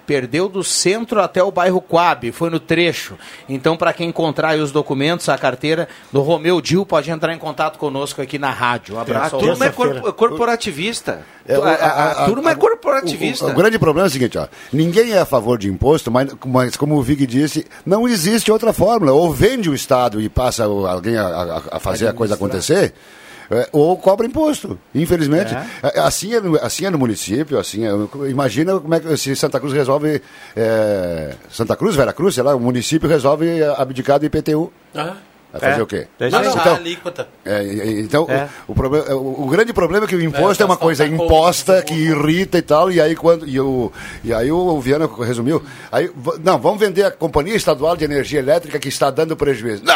Perdeu do centro até o bairro Coab, foi no trecho. Então, para quem encontrar aí os documentos, a carteira do Romeu Dil, pode entrar em contato conosco aqui na rádio. Um A abraço ao turma é cor- corporativista. É, a, a- a turma é corporativista. O, o grande problema é o seguinte, ó, ninguém é a favor de imposto, mas, mas como o Vig disse, não existe outra fórmula. Ou vende o Estado e passa o- alguém a, a- a fazer a coisa acontecer, é, ou cobra imposto, infelizmente. É, Assim, é no, assim é no município, assim é, imagina como é que se Santa Cruz resolve, é, Santa Cruz, Vera Cruz, sei lá, o município resolve abdicar do IPTU. Ah. Vai fazer É. o quê? Mas, então, alíquota. é, então, É. o, o problema, o, o grande problema é que o imposto É, é, uma coisa falta imposta que irrita e tal, e aí quando e, o, e aí o Viana resumiu, aí não, vamos vender a companhia estadual de energia elétrica que está dando prejuízo. Não,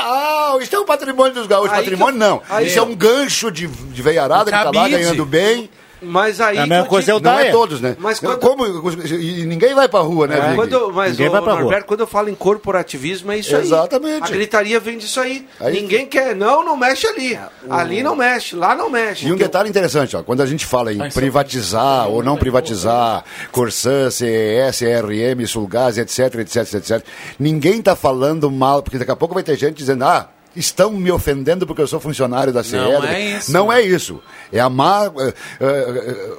isso é um patrimônio dos gaúchos, Aí patrimônio que- não. aí- isso é um gancho de, de veiarada que está lá ganhando bem. Mas aí. É a mesma coisa é o Não é todos, né? Mas Não, quando, Como, e ninguém vai pra rua, né, É. Quando, mas, Ninguém ô, vai pra rua. Norberto, quando eu falo em corporativismo, é isso aí. Exatamente. A gritaria vem disso aí. Aí- Ninguém quer. Não, não mexe ali. Ali não mexe, lá não mexe. E um detalhe interessante, ó, quando a gente fala em privatizar ou não privatizar, Corsã, CES, RM, Sulgás, etc, etc, etc, ninguém está falando mal, porque daqui a pouco vai ter gente dizendo, ah, estão me ofendendo porque eu sou funcionário da CE. Não é isso. Não é isso. É a má... eh, eh, eh,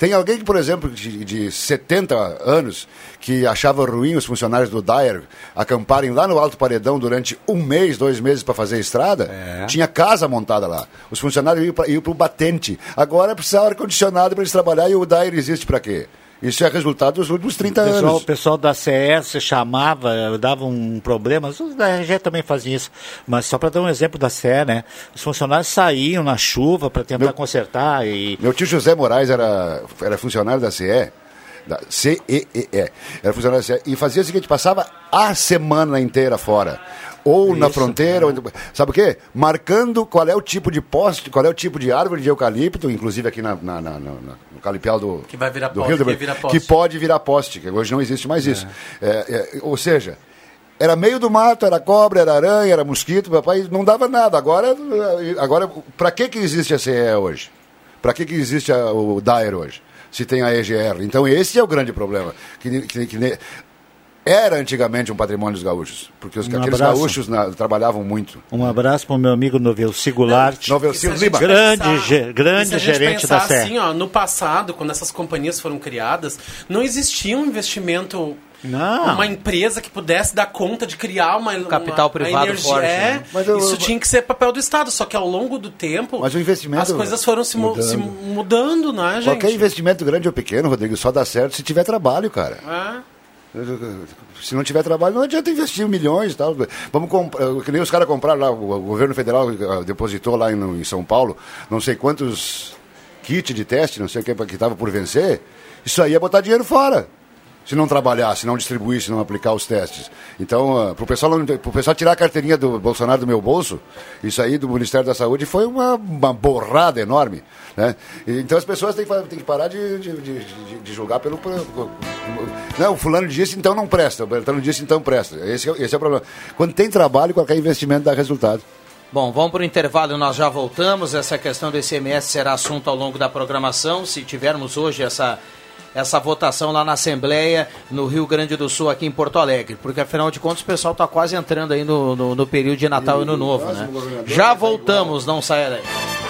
tem alguém que, por exemplo, de, de 70 anos, que achava ruim os funcionários do Dyer acamparem lá no Alto Paredão durante um mês, dois meses para fazer estrada? É. Tinha casa montada lá. Os funcionários iam para o batente. Agora precisa de ar-condicionado para eles trabalharem e o Dyer existe para quê? Isso é resultado dos últimos 30 O pessoal, o anos. pessoal da CS chamava, dava um problema, os da RG também faziam isso, mas só para dar um exemplo da CE, né? Os funcionários saíam na chuva para tentar consertar e Meu tio José Moraes era, era funcionário da CE, da CEE, era funcionário da CE, e fazia o seguinte, passava a semana inteira fora. Ou na Isso, fronteira, ou, sabe o quê? Marcando qual é o tipo de poste, qual é o tipo de árvore de eucalipto, inclusive aqui na, na, na- na- calipial do, Que vai virar do poste, Hildebrand, que vira que poste. pode virar poste, que hoje não existe mais isso. É, é, ou seja, era meio do mato, era cobra, era aranha, era mosquito, papai, não dava nada. Agora, agora para que, que existe a CE hoje? Para que, que existe a- o Dyer hoje? Se tem a EGR. Então esse é o grande problema. Que, que- que era antigamente um patrimônio dos gaúchos. Porque os, Um aqueles abraço. gaúchos na- trabalhavam muito. um abraço para o meu amigo Novelci Goulart, Novelci Lima. grande, pensar- ge- grande se a gente gerente da pensar CE. assim, ó, no passado, quando essas companhias foram criadas, não existia um investimento. Não. Uma empresa que pudesse dar conta de criar uma Capital uma, privado energia. forte, É, né? Mas eu- isso eu- tinha que ser papel do Estado. Só que ao longo do tempo, Mas o investimento as coisas foram se, mu- mudando. se mudando, né, gente? Qualquer investimento grande ou pequeno, Rodrigo, só dá certo se tiver trabalho, cara. É. Se não tiver trabalho, não adianta investir milhões e tal. Vamos comprar, que nem os caras compraram lá, o, o governo federal eh, depositou lá em, em São Paulo, não sei quantos kits de teste, não sei o que, que estava por vencer. Isso aí é botar dinheiro fora. Se não trabalhar, se não distribuir, se não aplicar os testes. Então, para o pessoal, pro pessoal tirar a carteirinha do Bolsonaro do meu bolso, isso aí do Ministério da Saúde foi uma, uma borrada enorme. Né? Então as pessoas têm que, têm que parar de, de, de- de- julgar pelo. Não, o fulano disse, então não presta. O Beltrano disse, então presta. Esse, é esse é o problema. Quando tem trabalho, qualquer investimento dá resultado. Bom, vamos para o intervalo, nós já voltamos. Essa questão do ICMS será assunto ao longo da programação. Se tivermos hoje essa, essa votação lá na Assembleia, no Rio Grande do Sul, aqui em Porto Alegre. Porque afinal de contas o pessoal está quase entrando aí no, no, no período de Natal e Ano Novo. Né? Já voltamos, não saia daí.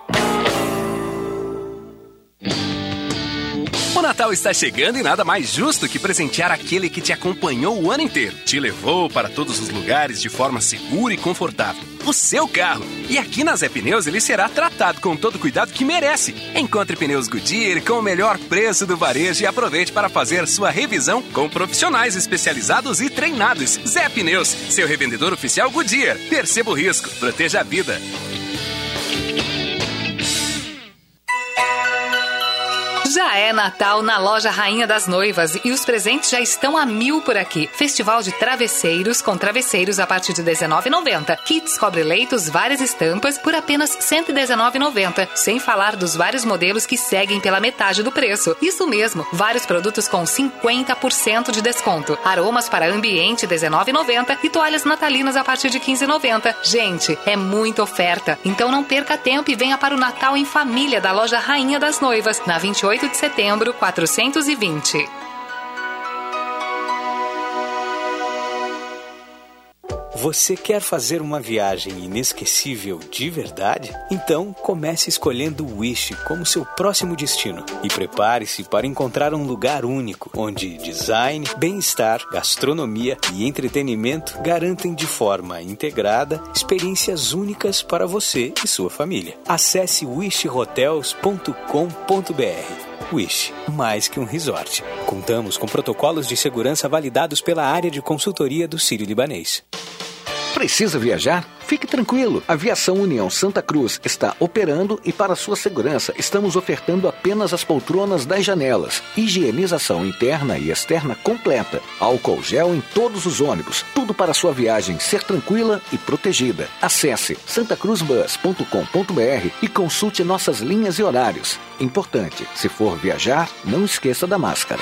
Natal está chegando e nada mais justo que presentear aquele que te acompanhou o ano inteiro, te levou para todos os lugares de forma segura e confortável. O seu carro. E aqui na Zé Pneus ele será tratado com todo o cuidado que merece. Encontre pneus Goodyear com o melhor preço do varejo e aproveite para fazer sua revisão com profissionais especializados e treinados. Zé Pneus, seu revendedor oficial Goodyear. Perceba o risco, proteja a vida. Já é Natal na loja Rainha das Noivas e os presentes já estão a mil por aqui. Festival de travesseiros com travesseiros a partir de R$19,90. Kits cobre-leitos, várias estampas por apenas R$119,90. Sem falar dos vários modelos que seguem pela metade do preço. Isso mesmo, vários produtos com 50% de desconto. Aromas para ambiente R$19,90 e toalhas natalinas a partir de R$15,90. Gente, é muita oferta. Então não perca tempo e venha para o Natal em família da loja Rainha das Noivas, na 28 de setembro, 420. Você quer fazer uma viagem inesquecível de verdade? Então comece escolhendo o Wish como seu próximo destino e prepare-se para encontrar um lugar único onde design, bem-estar, gastronomia e entretenimento garantem de forma integrada experiências únicas para você e sua família. Acesse wishhotels.com.br. Wish, mais que um resort. Contamos com protocolos de segurança validados pela área de consultoria do Sírio Libanês. Precisa viajar? Fique tranquilo. A Aviação União Santa Cruz está operando e para sua segurança estamos ofertando apenas as poltronas das janelas, higienização interna e externa completa, álcool gel em todos os ônibus, tudo para sua viagem ser tranquila e protegida. Acesse santacruzbus.com.br e consulte nossas linhas e horários. Importante, se for viajar, não esqueça da máscara.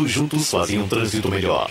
Todos juntos fazem um trânsito melhor.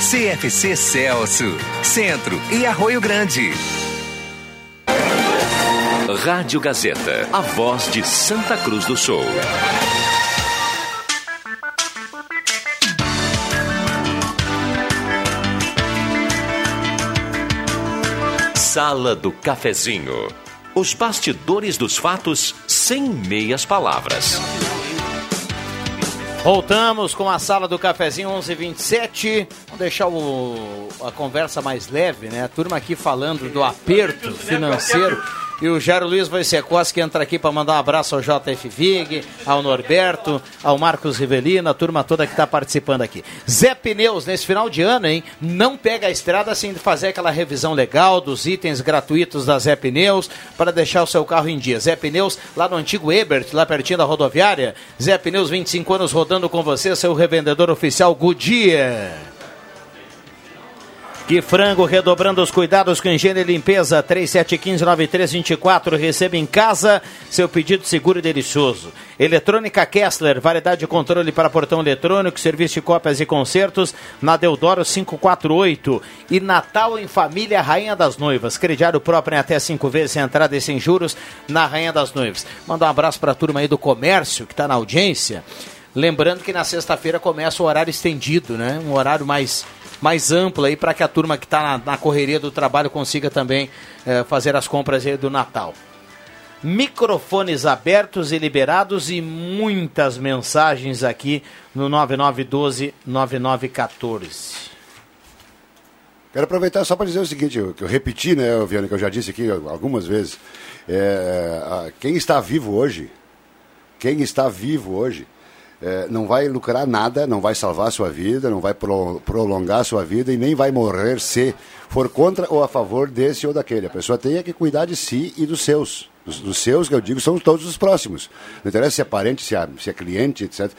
CFC Celso, Centro e Arroio Grande. Rádio Gazeta, a voz de Santa Cruz do Sul. Sala do Cafezinho. Os bastidores dos fatos sem meias palavras. Voltamos com a sala do cafezinho 1127. Vamos deixar o, a conversa mais leve, né? A turma aqui falando do aperto financeiro. E o Jairo Luiz Wojciechowski entra aqui para mandar um abraço ao JF Vig, ao Norberto, ao Marcos Rivelino, a turma toda que está participando aqui. Zé Pneus, nesse final de ano, hein? Não pega a estrada sem fazer aquela revisão legal dos itens gratuitos da Zé Pneus para deixar o seu carro em dia. Zé Pneus, lá no antigo Ebert, lá pertinho da rodoviária. Zé Pneus, 25 anos rodando com você, seu revendedor oficial Goodyear. Que frango, redobrando os cuidados com higiene e limpeza, 3715-9324, receba em casa seu pedido seguro e delicioso. Eletrônica Kessler, variedade de controle para portão eletrônico, serviço de cópias e concertos, na Deodoro 548. E Natal em Família, Rainha das Noivas, crediário próprio em até cinco vezes, sem entrada e sem juros, na Rainha das Noivas. Manda um abraço para a turma aí do comércio, que está na audiência. Lembrando que na sexta-feira começa o horário estendido, né? Um horário mais, mais amplo aí para que a turma que está na, na correria do trabalho consiga também eh, fazer as compras aí do Natal. Microfones abertos e liberados e muitas mensagens aqui no 9912-9914. Quero aproveitar só para dizer o seguinte, que eu repeti, né, Viana, que eu já disse aqui algumas vezes. É, quem está vivo hoje, quem está vivo hoje, é, não vai lucrar nada, não vai salvar sua vida, não vai pro- prolongar sua vida e nem vai morrer se for contra ou a favor desse ou daquele. A pessoa tem que cuidar de si e dos seus. Dos, dos seus, que eu digo, são todos os próximos. Não interessa se é parente, se é, se é cliente, etc.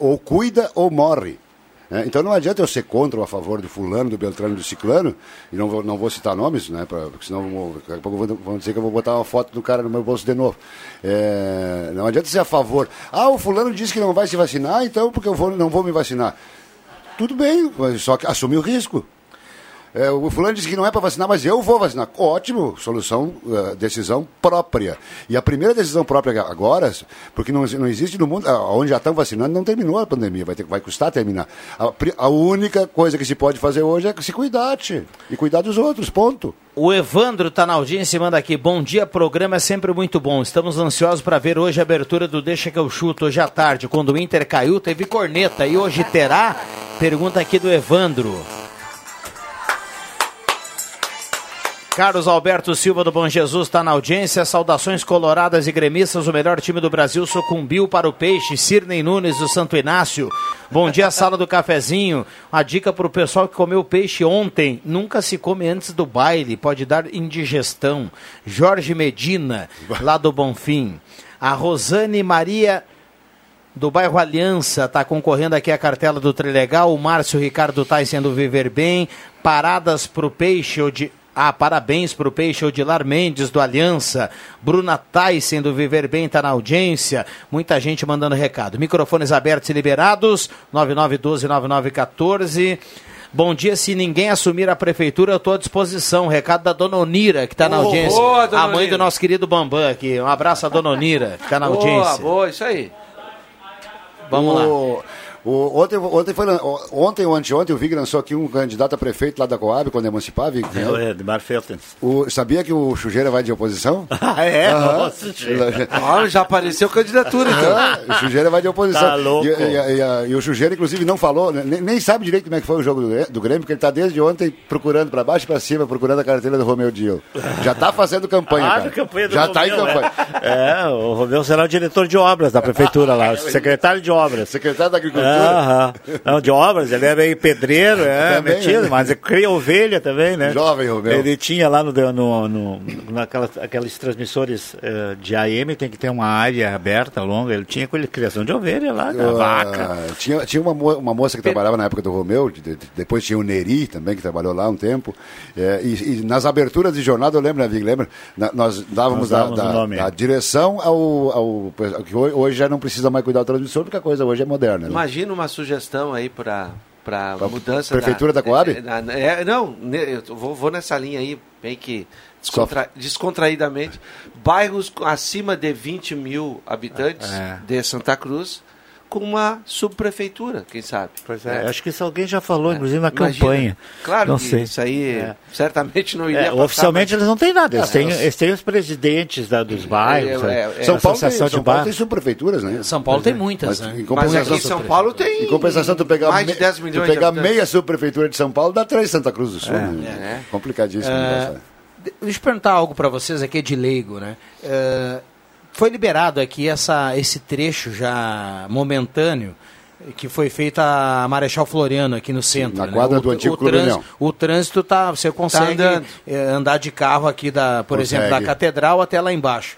Ou cuida ou morre. Né? Então não adianta eu ser contra ou a favor do fulano, do Beltrano, do Ciclano, e não vou, não vou citar nomes, né, pra, porque senão vão, daqui a pouco vão, dizer que eu vou botar uma foto do cara no meu bolso de novo. É, não adianta ser a favor. Ah, o fulano disse que não vai se vacinar, então porque eu vou, não vou me vacinar. Tudo bem, só que assume o risco. É, o fulano disse que não é para vacinar, mas eu vou vacinar. Ótimo, solução, eh, decisão própria. E a primeira decisão própria agora, porque não, não existe no mundo, onde já estão vacinando, não terminou a pandemia, vai, ter, vai custar terminar. A, a única coisa que se pode fazer hoje é se cuidar, tchê, e cuidar dos outros, ponto. O Evandro tá na audiência e manda aqui. Bom dia, programa é sempre muito bom. Estamos ansiosos para ver hoje a abertura do Deixa que eu chuto hoje à tarde. Quando o Inter caiu, teve corneta e hoje terá? Pergunta aqui do Evandro. Carlos Alberto Silva do Bom Jesus está na audiência. Saudações coloradas e gremistas. O melhor time do Brasil sucumbiu para o peixe. Sirnei Nunes do Santo Inácio. Bom dia, sala do cafezinho. Uma dica para o pessoal que comeu peixe ontem. Nunca se come antes do baile. Pode dar indigestão. Jorge Medina, lá do Bonfim. A Rosane Maria do bairro Aliança está concorrendo aqui a cartela do Trilegal. O Márcio Ricardo Tyson do Viver Bem. Paradas para o peixe. Ah, parabéns para o peixe Odilar Mendes do Aliança. Bruna Tyson do Viver Bem está na audiência. Muita gente mandando recado. Microfones abertos e liberados. 9912-9914. Bom dia, se ninguém assumir a prefeitura, eu estou à disposição. Recado da dona Onira, que está na audiência. boa, a mãe Onira. do nosso querido Bambam aqui. Um abraço à dona Onira, que está na Boa, audiência. boa, isso aí. Vamos lá. O- o- ontem, ontem, foi, ontem ou anteontem, o Vig lançou aqui um candidato a prefeito lá da Coab, quando emancipar, Vig. É, Edmar Feltens. O, sabia que o Chujeira vai de oposição? Ah, é? Aham. Nossa. Ah, já apareceu candidatura, então. Ah, o Chujeira vai de oposição. Tá louco. E, e- e- e- e o Chujeira, inclusive, não falou, né, nem, nem sabe direito como é que foi o jogo do, do Grêmio, porque ele está desde ontem procurando para baixo e para cima, procurando a carteira do Romeu Dio. Já está fazendo campanha, Ah, campanha do Já está em campanha. É, o Romeu será o diretor de obras da prefeitura lá, o secretário de obras. Secretário da Agricultura. Aham. Não, de obras, ele é meio pedreiro, é, Também, metido, né? mas cria ovelha também, né? Jovem Romeu. Ele tinha lá no, no, no, naquelas aqueles transmissores eh, de AM, tem que ter uma área aberta, longa, ele tinha com ele criação de ovelha lá, da Ah, vaca. Tinha, tinha uma, mo- uma moça que trabalhava na época do Romeu, de- de- depois tinha o Neri também, que trabalhou lá um tempo. É, e, e nas aberturas de jornada, eu lembro, né, Vig? Lembra? Na- nós dávamos, Nós dávamos da, da- direção ao, ao. que hoje, hoje já não precisa mais cuidar do transmissor, porque a coisa hoje é moderna. Né? Imagina uma sugestão aí para para mudança prefeitura da Coab? É, é, não, ne- eu vou, vou nessa linha aí, bem que descontra- descontraídamente. Bairros acima de 20 mil habitantes É. de Santa Cruz com uma subprefeitura, quem sabe? Pois é, acho que isso alguém já falou, É. inclusive na Imagina. campanha. Claro não que sei. isso aí É. certamente não iria É, passar, oficialmente mas- eles não têm nada, eles, Ah, têm, os- eles têm os presidentes da- dos bairros, é, é, é. São Paulo, tem, São Paulo bairros. tem subprefeituras, né? São Paulo tem Mas, muitas, mas, né? Em Mas compensação, aqui em São Paulo tem em compensação, tu pegar, mais de me- 10 tu milhões de pegar meia subprefeitura de São Paulo, dá três Santa Cruz do Sul. É. né? Complicadíssimo. o É, negócio, né? de- Deixa eu perguntar algo para vocês aqui de leigo, né? É, foi liberado aqui essa, esse trecho já momentâneo que foi feito a Marechal Floriano aqui no centro. na né? quadra O- do antigo o, Clube trânsito, União. o trânsito tá, você consegue andando. é, andar de carro aqui da, por Consegue. exemplo, da catedral até lá embaixo.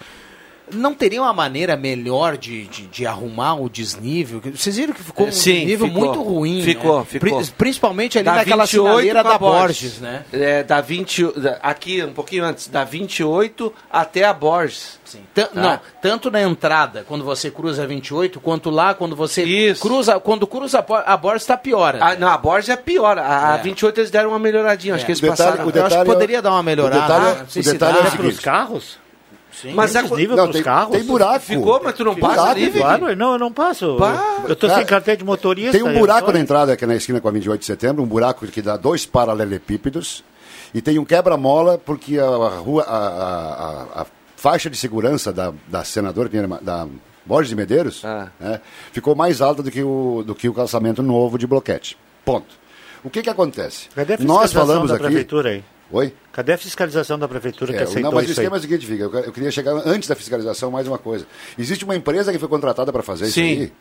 Não teria uma maneira melhor de, de, de arrumar o desnível? Vocês viram que ficou um Sim, desnível ficou. muito ruim. Ficou, né? ficou. Pri- Principalmente ali Da naquela 28 sinaleira a da Borges, né? É, da 20, da- aqui um pouquinho antes, da 28 até a Borges. Sim. Tá. Não, tanto na entrada, quando você cruza a 28, quanto lá, quando você cruza, quando cruza a, Bo- a Borges, está pior. Ah, não, a Borges é pior. A, a É. 28 eles deram uma melhoradinha. Acho É. que eles O detalhe- passaram. detalhe Eu acho que é- poderia dar uma melhorada. O detalhe, Ah, é- o se detalhe é o É seguinte. Os carros? Mas Tem a- desnível Não, tem- carros. tem buraco. Ficou, mas tu não passa Buraco, ali, Vicky? Claro, não, eu não passo. Pá. eu tô Cara, sem carteira de motorista. Tem um buraco na entrada aqui na esquina com a 28 de setembro, um buraco que dá dois paralelepípedos e tem um quebra-mola porque a, rua, a, a- a- a faixa de segurança da, da senadora da Borges de Medeiros Ah. né, ficou mais alta do que, o, do que o calçamento novo de bloquete. Ponto. O que que acontece? Cadê a Nós falamos da aqui... prefeitura aí? Oi? Cadê a fiscalização da prefeitura que É, aceitou não, mas o esquema é o seguinte, Fica, eu, queria chegar antes da fiscalização mais uma coisa. Existe uma empresa que foi contratada para fazer Sim. isso aí.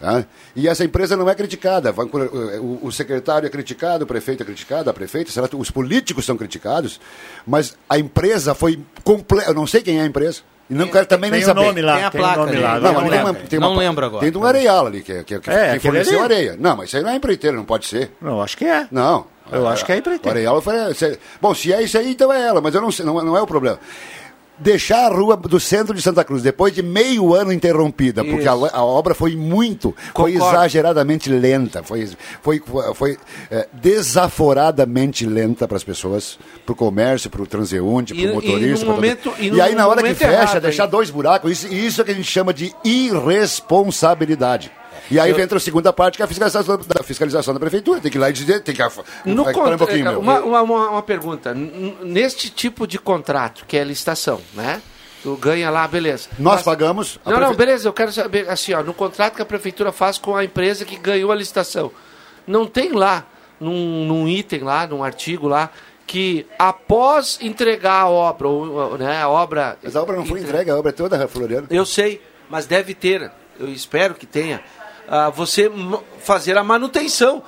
tá? E essa empresa não é criticada. O, secretário é criticado, o prefeito é criticado, a prefeita, será que os políticos são criticados, mas a empresa foi completa. Eu não sei quem é a empresa. E não quero também tem nem o saber. nome lá, Tem a tem o placa nome ali. lá, Não, não lembro. tem uma- Não lembro agora. Tem de um areal ali, que, que, que, É, que aquele forneceu ali. areia. Não, mas isso aí não é empreiteiro, não pode ser. Não, acho que é. Não. Eu acho que é empreiteiro. Areal foi. se- Bom, se é isso aí, então é ela, mas eu não sei, não, não é o problema. Deixar a rua do centro de Santa Cruz, depois de meio ano interrompida, porque a, Isso. a obra foi muito, foi Concordo. exageradamente lenta, foi, foi, foi é, desaforadamente lenta para as pessoas, para o comércio, para o transeunte, para E- o e motorista. todo- momento- e e, aí, na hora que fecha, errado, deixar hein? dois buracos, isso, isso é que a gente chama de irresponsabilidade. E aí Eu- entra a segunda parte, que é a fiscalização da, fiscalização da prefeitura. Tem que ir lá e dizer, tem que. No Vai, para um pouquinho, meu. uma, uma, uma- uma pergunta. Neste tipo de contrato, que é licitação, né? Tu ganha lá, beleza. Nós Mas- pagamos. a Não, não, prefe- beleza, eu quero saber, assim, ó, no contrato que a prefeitura faz com a empresa que ganhou a licitação, não tem lá, num, num item lá, num artigo lá, que após entregar a obra, ou, né, a obra... Mas a obra não foi entregue, a obra é toda Floriano. Eu sei, mas deve ter, eu espero que tenha, ah, você fazer a manutenção.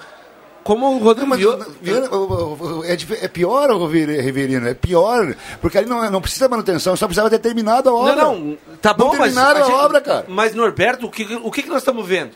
Como o Rodrigo viu, Viana, o- o- o- É, é pior, o Riverino, é pior. Porque ali não, não precisa manutenção, só precisava ter terminado a obra. Não, não, tá bom, não mas terminaram a, gente- obra, cara. Mas, Norberto, o que, o que nós estamos vendo?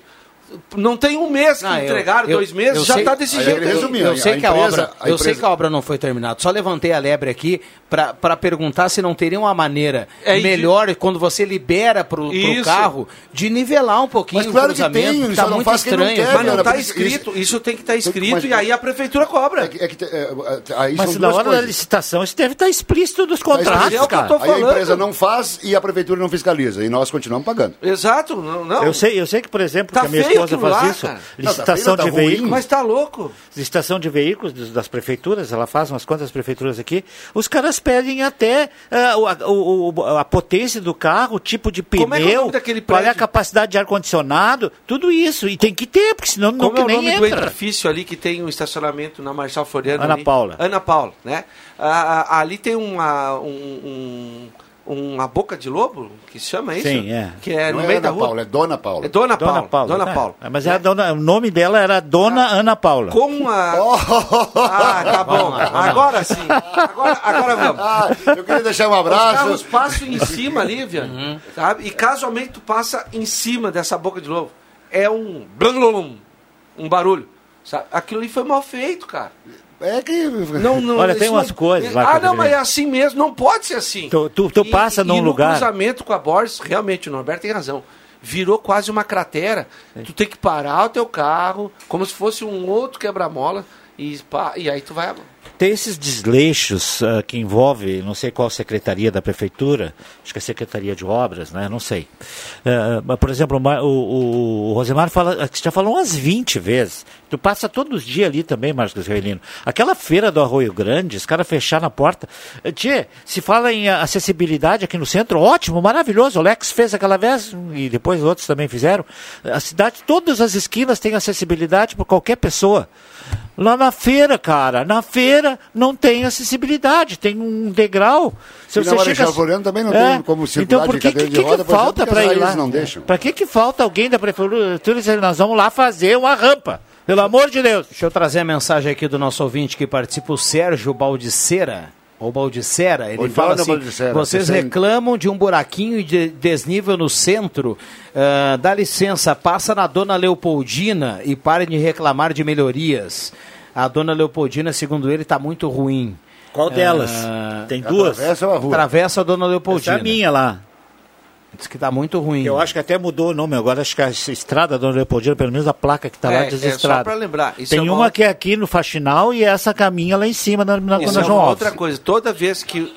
Não tem um mês que Ah, entregaram, eu- dois meses, eu já sei- está desse eu- jeito. Eu, aí. eu sei que a empresa- obra, a eu sei empresa- que a obra não foi terminada. Só levantei a lebre aqui para perguntar se não teria uma maneira É, e de- melhor quando você libera pro, pro Isso. carro de nivelar um pouquinho Mas claro o que cruzamento. tem, que tá não muito estranho. quer, Mas não está por isso- escrito, isso, tem que estar escrito mas- e aí a prefeitura cobra. É que- é que é, é, aí Mas na hora da coisas. licitação, isso deve estar explícito dos Mas contratos, é o que eu cara. tô Aí a empresa não faz e a prefeitura não fiscaliza. E nós continuamos pagando. Exato, não. não. Eu sei, eu sei que, por exemplo, Tá que a minha esposa faz lá, isso. cara. Licitação Não, tá de tá veículos. Mas tá louco. Licitação de veículos das prefeituras, ela faz umas quantas prefeituras aqui. Os caras pedem até ah, o- a, o- o- a potência do carro, o tipo de Como é é o pneu, nome daquele qual é a capacidade de ar-condicionado, tudo isso. E tem que ter, porque senão não, Como é o nem nome do entra. edifício ali que tem um estacionamento na Marçal Floriano? Ana ali? Paula. Ana Paula, né? Ah, ali tem uma, um, um- uma boca de lobo, que se chama isso? Sim, é. Que é não no é meio Ana da rua. Paula, é Dona Paula. É Dona, Dona Paula. Paula. Dona é. Paula. É, Mas era dona, o nome dela era Dona Ana Paula. Com a... Ah, tá bom. Agora sim. Agora, agora vamos. Ah, eu queria deixar um Os abraço. carros passam em cima ali, Viana, sabe? E casualmente tu passa em cima dessa boca de lobo. É um... blum, um barulho. Sabe? Aquilo ali foi mal feito, cara. É que. Não, não, Olha, tem umas não- coisas lá Ah, não, mas é assim mesmo. Não pode ser assim. Tu, tu, tu E- passa e, num no lugar. cruzamento com a Borges, realmente, o Norberto tem razão. Virou quase uma cratera. Tu tem que parar o teu carro, como se fosse um outro quebra-mola, e, pá, e aí tu vai... Tem esses desleixos ah, que envolve, não sei qual secretaria da prefeitura, acho que é a Secretaria de Obras, né? Não sei. Ah, mas, por exemplo, o o, o, Rosemar fala, que já falou umas 20 vezes. Tu passa todos os dias ali também, Marcos Reilino. Aquela feira do Arroio Grande, os caras fecharam a porta. Tchê, se fala em ah, acessibilidade aqui no centro, ótimo, maravilhoso. O Lex fez aquela vez e depois outros também fizeram. A cidade, todas as esquinas têm acessibilidade para qualquer pessoa. Lá na feira, cara, na feira não tem acessibilidade, tem um degrau. Se E na Marechal Floriano também não tem como circular então, por de que, cadeira que, de que roda, por falta para ir lá? não deixam. Para que que falta alguém da prefeitura? dizer, Nós vamos lá fazer uma rampa, pelo amor de Deus. Deixa eu trazer a mensagem aqui do nosso ouvinte que participa, o Sérgio Baldiceira. Ou Baldicera, ele fala assim: Baldicera. vocês Você- reclamam de um buraquinho de desnível no centro. ah, dá licença, passa na dona Leopoldina e parem de reclamar de melhorias. A dona Leopoldina, segundo ele, está muito ruim. Qual delas? Ah, Tem duas? Atravessa a rua. Atravessa a dona Essa Leopoldina. é a minha lá. Diz que está muito ruim. Eu acho que até mudou o nome agora, acho que a estrada da Leopoldina, pelo menos a placa que está lá É, diz é só pra lembrar, isso Tem é uma uma que é aqui no Faxinal e essa caminha lá em cima na, na, Isso na é João uma Alves. outra coisa. Toda vez que...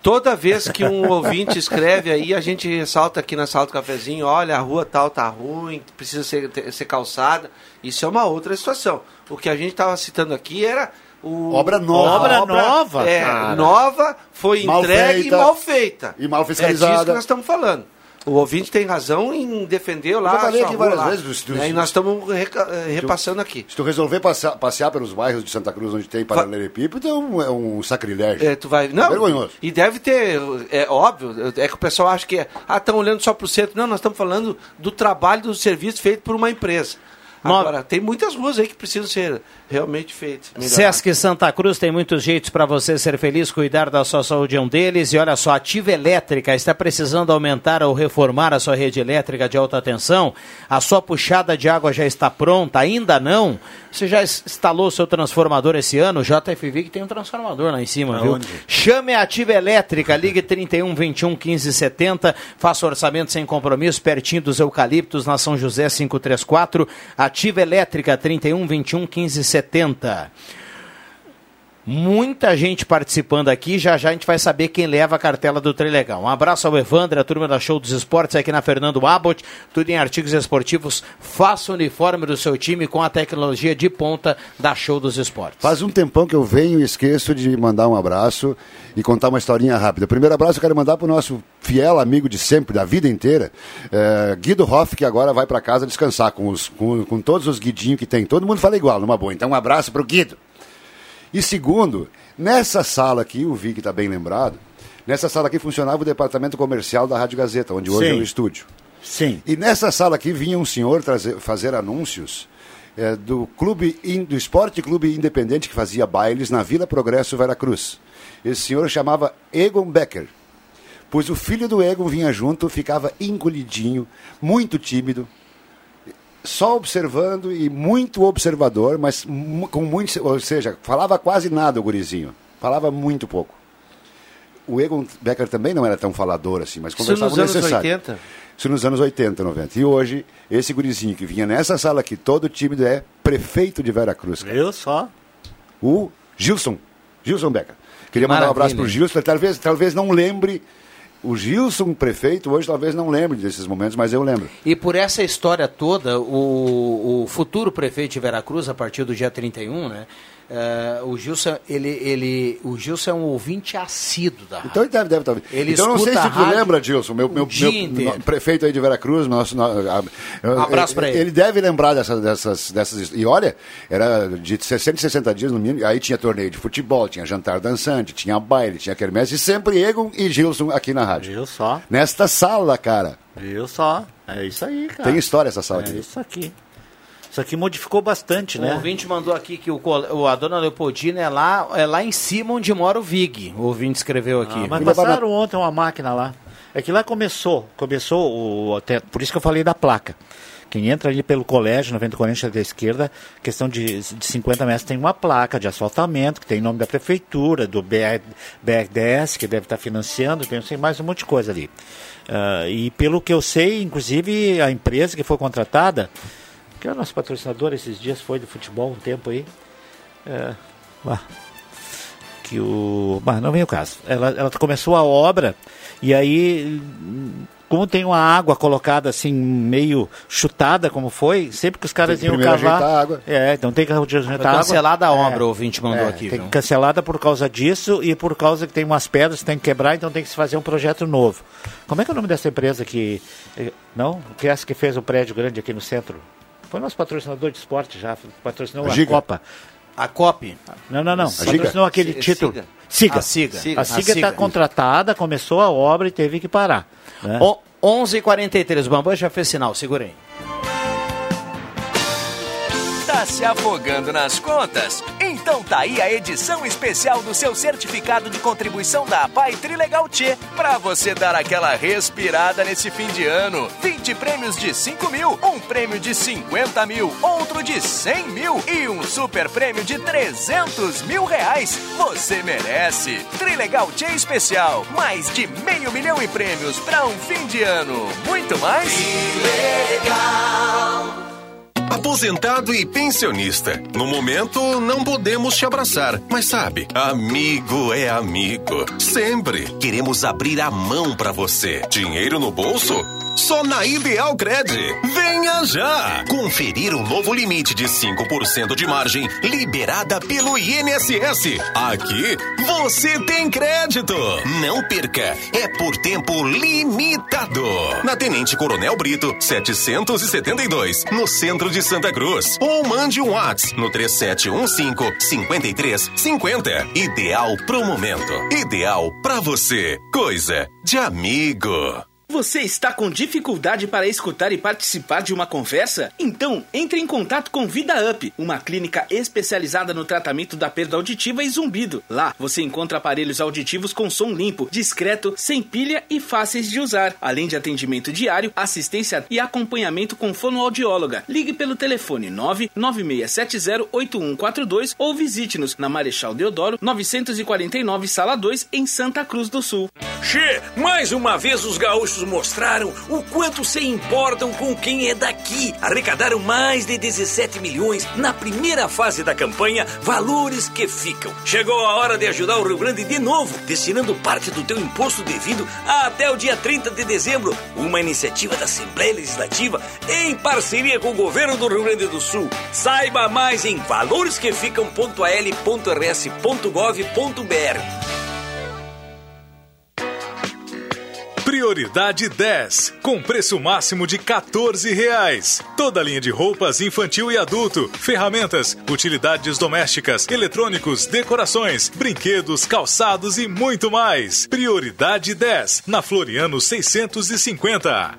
Toda vez que um ouvinte escreve aí, a gente ressalta aqui na sala do cafezinho, olha, a rua tal tá ruim, precisa ser, ser calçada. Isso é uma outra situação. O que a gente estava citando aqui era o... Obra nova. a Obra nova, É, cara. nova, foi Mal entregue feita. e mal feita. E mal É fiscalizada. disso que nós estamos falando. O ouvinte tem razão em defender lá. já falei aqui várias lá. vezes, Né, E nós estamos eh, repassando aqui. Se tu resolver passear, passear pelos bairros de Santa Cruz onde tem paralelepípedo, é um, é um sacrilégio. É, tu vai. Não, vergonhoso. E deve ter, é óbvio, é que o pessoal acha que é, ah, estão olhando só para o centro. Não, nós estamos falando do trabalho, do serviço feito por uma empresa. Agora, tem muitas ruas aí que precisam ser realmente feitas. Sesc Santa Cruz tem muitos jeitos para você ser feliz, cuidar da sua saúde é um deles. E olha só, a Ativa Elétrica está precisando aumentar ou reformar a sua rede elétrica de alta tensão. A sua puxada de água já está pronta? Ainda não? Você já instalou seu transformador esse ano? O JFV que tem um transformador lá em cima, viu? Aonde? Chame a Ativa Elétrica, ligue 31 21 15 70, faça orçamento sem compromisso, pertinho dos eucaliptos, na São José 534. Ativa Elétrica 31 21 15 70. Muita gente participando aqui, já já a gente vai saber quem leva a cartela do Trilegal. Um abraço ao Evandro, a turma da Show dos Esportes aqui na Fernando Abbott, tudo em artigos esportivos. Faça o uniforme do seu time com a tecnologia de ponta da Show dos Esportes. Faz um tempão que eu venho e esqueço de mandar um abraço e contar uma historinha rápida. Primeiro abraço eu quero mandar para o nosso fiel amigo de sempre, da vida inteira, eh, Guido Hoff, que agora vai para casa descansar com, os, com, com todos os guidinhos que tem. Todo mundo fala igual, numa boa. Então um abraço para o Guido. E segundo, nessa sala aqui, o Vic está bem lembrado, nessa sala aqui funcionava o departamento comercial da Rádio Gazeta, onde hoje Sim. é o estúdio. Sim. E nessa sala aqui vinha um senhor trazer, fazer anúncios eh, do clube in- do Esporte Clube Independente que fazia bailes na Vila Progresso Veracruz. Esse senhor chamava Egon Becker. Pois o filho do Egon vinha junto, ficava encolhidinho, muito tímido, só observando e muito observador, mas com muito, ou seja, falava quase nada o gurizinho, falava muito pouco. O Egon Becker também não era tão falador assim, mas Isso conversava nos o anos necessário. 80? Isso nos anos 80, 90. E hoje, esse gurizinho que vinha nessa sala aqui, todo tímido, é prefeito de Veracruz. Eu só. O Gilson. Gilson Becker. Queria mandar um abraço Maravilha. para o Gilson, talvez, talvez não lembre. O Gilson, prefeito, hoje talvez não lembre desses momentos, mas eu lembro. E por essa história toda, o, o futuro prefeito de Veracruz, a partir do dia 31, né? Eh, o Gilson, ele, ele, o Gilson é um ouvinte assíduo da rádio. Então ele deve, deve estar. Ele então não sei se tu lembra, Gilson, meu, meu, meu- no- prefeito aí de Veracruz, nosso, no- a- Um abraço pra ele. Ele deve lembrar dessas, dessas, dessas. E olha, era de 60 e 60 dias no mínimo. Aí tinha torneio de futebol, tinha jantar dançante, tinha baile, tinha quermesse, e sempre Egon e Gilson aqui na rádio. Viu só? Nesta sala, cara. Viu só? É isso aí, cara. Tem história essa sala É aqui. isso aqui. Isso aqui modificou bastante, O né? ouvinte mandou aqui que o, o- a dona Leopoldina é lá, é lá em cima onde mora o Vig. O ouvinte escreveu aqui. Ah, mas passaram ontem uma máquina lá. É que lá começou, começou o até- por isso que eu falei da placa. Quem entra ali pelo colégio, 90 Corinthians da esquerda, questão de, de 50 metros, tem uma placa de asfaltamento, que tem nome da prefeitura, do BR, BRDS, que deve estar financiando, tem sei, mais um monte de coisa ali. Ah, e pelo que eu sei, inclusive a empresa que foi contratada, que é o nosso patrocinador esses dias, foi do futebol um tempo aí. É, que o. Bah, não vem o caso. Ela, ela começou a obra e aí, como tem uma água colocada assim, meio chutada, como foi, sempre que os caras Tem que iam cavar. a água. É, então tem que ajeitar Foi a água. cancelada a obra, É, o ouvinte mandou é, aqui. Tem viu? cancelada por causa disso e por causa que tem umas pedras que tem que quebrar, então tem que se fazer um projeto novo. Como é que é o nome dessa empresa que. eh, Não? Que é essa que fez o prédio grande aqui no centro? Foi nosso patrocinador de esporte já, patrocinou A a. Copa. A COP. Não, não, não. A? Patrocinou aquele Si- título. Siga. Siga. A Siga. A Siga Siga. está contratada, começou a obra e teve que parar. né? O, 11h43, o Bambam já fez sinal, segura se afogando nas contas? Então tá aí a edição especial do seu certificado de contribuição da APAI Trilegal T, pra você dar aquela respirada nesse fim de ano. 20 prêmios de 5 mil, um prêmio de 50 mil, outro de 100 mil e um super prêmio de 300 mil reais. Você merece! Trilegal T especial, mais de meio milhão em prêmios pra um fim de ano. Muito mais? Aposentado e pensionista. No momento, não podemos te abraçar, mas sabe, amigo é amigo. Sempre queremos abrir a mão para você. Dinheiro no bolso? Só na Ideal Cred. Venha já! Conferir o novo limite de 5% de margem liberada pelo INSS. Aqui você tem crédito. Não perca. É por tempo limitado. Na Tenente Coronel Brito, 772, no centro de Santa Cruz. Ou mande um WhatsApp no 3715-5350. Ideal pro momento. Ideal pra você. Coisa de amigo. Você está com dificuldade para escutar e participar de uma conversa? Então, entre em contato com Vida Up, uma clínica especializada no tratamento da perda auditiva e zumbido. Lá, você encontra aparelhos auditivos com som limpo, discreto, sem pilha e fáceis de usar, além de atendimento diário, assistência e acompanhamento com fonoaudióloga. Ligue pelo telefone 996708142 ou visite-nos na Marechal Deodoro, 949, Sala 2, em Santa Cruz do Sul. Che, mais uma vez os gaúchos mostraram o quanto se importam com quem é daqui. Arrecadaram mais de 17 milhões na primeira fase da campanha Valores que Ficam. Chegou a hora de ajudar o Rio Grande de novo, destinando parte do teu imposto devido até o dia 30 de dezembro. Uma iniciativa da Assembleia Legislativa em parceria com o governo do Rio Grande do Sul. Saiba mais em valoresqueficam.al.rs.gov.br. Prioridade 10, com preço máximo de 14 reais. Toda linha de roupas infantil e adulto, ferramentas, utilidades domésticas, eletrônicos, decorações, brinquedos, calçados e muito mais. Prioridade 10, na Floriano 650.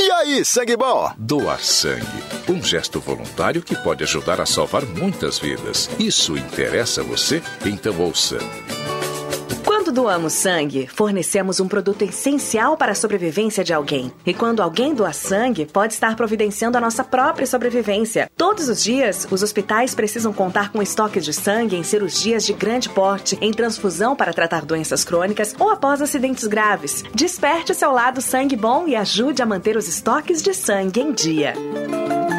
E aí, sangue bom? Doar sangue. Um gesto voluntário que pode ajudar a salvar muitas vidas. Isso interessa a você? Então ouça. Doamos sangue, fornecemos um produto essencial para a sobrevivência de alguém. E quando alguém doa sangue, pode estar providenciando a nossa própria sobrevivência. Todos os dias, os hospitais precisam contar com estoques de sangue em cirurgias de grande porte, em transfusão para tratar doenças crônicas ou após acidentes graves. Desperte seu lado sangue bom e ajude a manter os estoques de sangue em dia.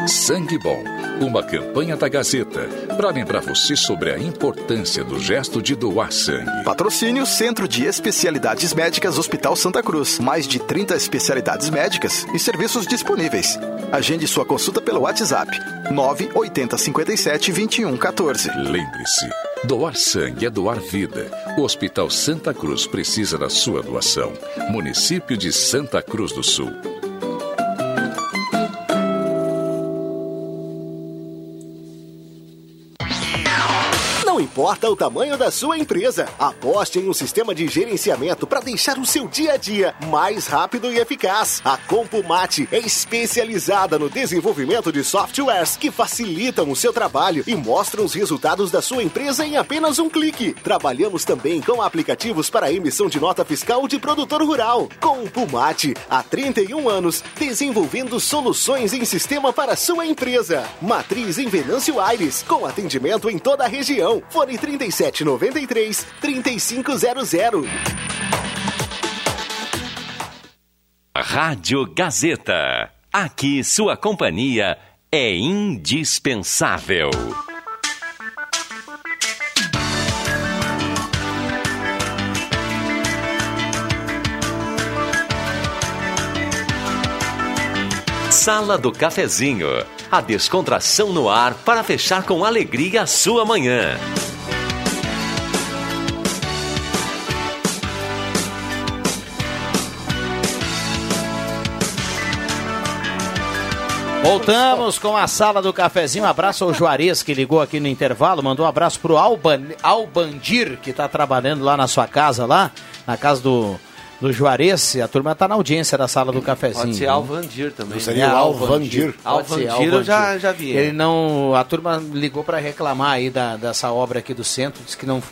Sangue Bom, uma campanha da Gazeta para lembrar você sobre a importância do gesto de doar sangue. Patrocínio Centro de Especialidades Médicas Hospital Santa Cruz. Mais de 30 especialidades médicas e serviços disponíveis. Agende sua consulta pelo WhatsApp 980 57 21 14. Lembre-se, doar sangue é doar vida. O Hospital Santa Cruz precisa da sua doação. Município de Santa Cruz do Sul. Importa o tamanho da sua empresa, aposte em um sistema de gerenciamento para deixar o seu dia a dia mais rápido e eficaz. A Compumate é especializada no desenvolvimento de softwares que facilitam o seu trabalho e mostram os resultados da sua empresa em apenas um clique. Trabalhamos também com aplicativos para emissão de nota fiscal de produtor rural. Compumate, há 31 anos, desenvolvendo soluções em sistema para sua empresa. Matriz em Venâncio Aires, com atendimento em toda a região. Fone 3793 3500. Rádio Gazeta. Aqui sua companhia é indispensável. Sala do Cafezinho. A descontração no ar para fechar com alegria a sua manhã. Voltamos com a sala do cafezinho. Um abraço ao Juarez que ligou aqui no intervalo. Mandou um abraço pro Alban, Albandir, que está trabalhando lá na sua casa, lá, na casa do, no Juarez, a turma tá na audiência da sala do cafezinho. Pode ser? Alvandir também. Não seria o Alvandir? Pode ser, Alvandir eu já, já vi. Ele não, a turma ligou para reclamar aí da, dessa obra aqui do centro, disse que não,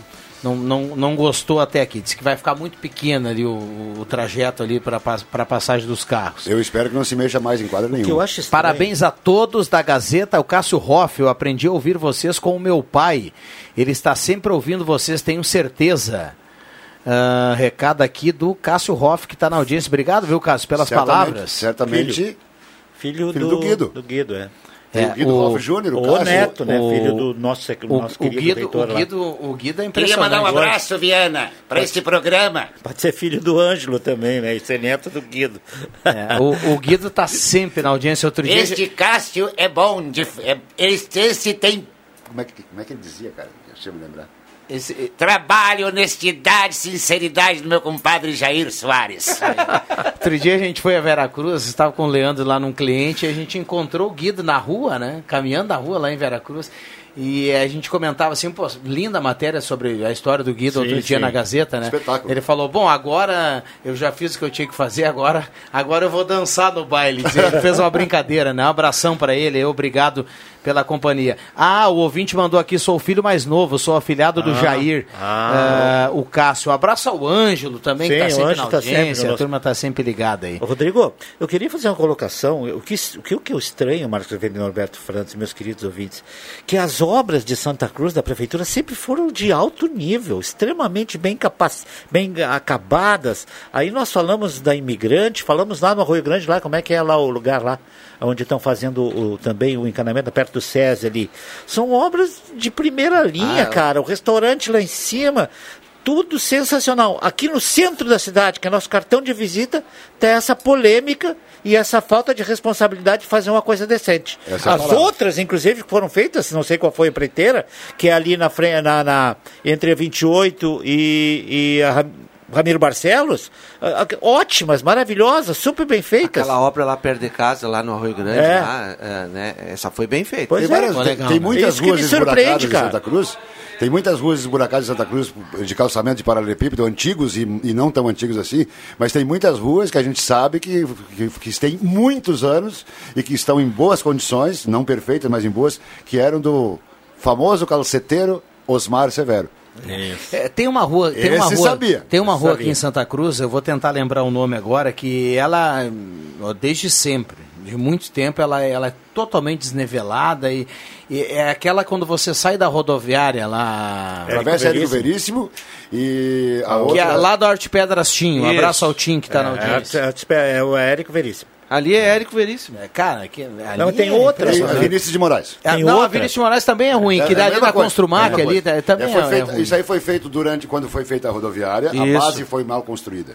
não, não, não gostou até aqui, disse que vai ficar muito pequeno ali o, o trajeto ali para a passagem dos carros. Eu espero que não se mexa mais em quadra nenhuma. Parabéns a todos da Gazeta, o Cássio Hoff, eu aprendi a ouvir vocês com o meu pai. Ele está sempre ouvindo vocês, tenho certeza. Ah, recado aqui do Cássio Hoff, que está na audiência. Obrigado, viu, Cássio, pelas Certamente- palavras. certamente Filho, filho, filho do, do Guido. Do Guido, é. É, o Guido o- Júnior, o O neto, né? o- filho do nosso, O, nosso o querido Guido, reitor o, lá. Guido, o Guido é Queria impressionante. mandar um abraço, Viana, para este programa. Pode ser filho do Ângelo também, né? E ser neto do Guido. É, o, o Guido está sempre na audiência. Outro dia... Este Cássio é bom, de, é, este, este tem Como é, que, como é que ele dizia, cara? Deixa eu me lembrar. Esse, trabalho, honestidade, sinceridade do meu compadre Jair Soares. Outro dia a gente foi a Veracruz, estava com o Leandro lá num cliente, e a gente encontrou o Guido na rua, né? Caminhando na rua lá em Veracruz. E a gente comentava assim, pô, linda matéria sobre a história do Guido Sim, outro dia sim. na Gazeta, né? Espetáculo. Ele falou, bom, agora eu já fiz o que eu tinha que fazer, agora, agora eu vou dançar no baile. Ele fez uma brincadeira, né? Um abração para ele, obrigado pela companhia. Ah, o ouvinte mandou aqui, sou o filho mais novo, sou afilhado do Ah, Jair, ah. ah, o Cássio. Abraço ao Ângelo também, Sim, que o tá sempre Ângelo na tá sempre audiência, a turma tá sempre ligada aí. Ô, Rodrigo, eu queria fazer uma colocação. O que, o que, eu estranho, Marcos Avelino e Norberto França, meus queridos ouvintes, que as obras de Santa Cruz da Prefeitura sempre foram de alto nível, extremamente bem, capac, bem acabadas. Aí nós falamos da imigrante, falamos lá no Arroio Grande, lá, como é que é lá o lugar lá, onde estão fazendo o- também o encanamento, perto do SESI ali. São obras de primeira linha, Ah, cara. O restaurante lá em cima, tudo sensacional. Aqui no centro da cidade, que é nosso cartão de visita, tem essa polêmica e essa falta de responsabilidade de fazer uma coisa decente. Essa As palavra. outras, inclusive, que foram feitas, não sei qual foi a preteira, que é ali na frente, na, na- entre a 28 e, e a Ram- Ramiro Barcelos, ótimas, maravilhosas, super bem feitas. Aquela obra lá perto de casa, lá no Arroio Grande, É. lá, é, né? Essa foi bem feita. Pois tem, é. várias- tem- legal, tem né? muitas Isso que ruas me esburacadas surpreende, em cara. Santa Cruz. Tem muitas ruas esburacadas em Santa Cruz de calçamento de paralelepípedo, antigos e, e não tão antigos assim, mas tem muitas ruas que a gente sabe que, que, que têm muitos anos e que estão em boas condições, não perfeitas, mas em boas, que eram do famoso calceteiro Osmar Severo. É, tem uma rua, tem Esse uma rua, sabia. tem uma rua Sabia. aqui em Santa Cruz, eu vou tentar lembrar o nome agora, que ela, hum, desde sempre, de muito tempo, ela, ela é totalmente desnivelada e, e é aquela quando você sai da rodoviária lá... Travessa Érico Veríssimo e a Que outra... é lá do Arte Pedras Tim, um abraço ao Tim que está na audiência. É, é, é o Érico Veríssimo. Ali é Érico Veríssimo. É, Cara, que, ali Não, tem é outra. a. Vinícius de Moraes. Ah, tem não, a outra. Vinícius de Moraes também é ruim, que É a dali mesma da coisa, Construmac ali tá- também foi é, é feito- ruim. Isso aí foi feito durante, quando foi feita a rodoviária, a Isso. base foi mal construída.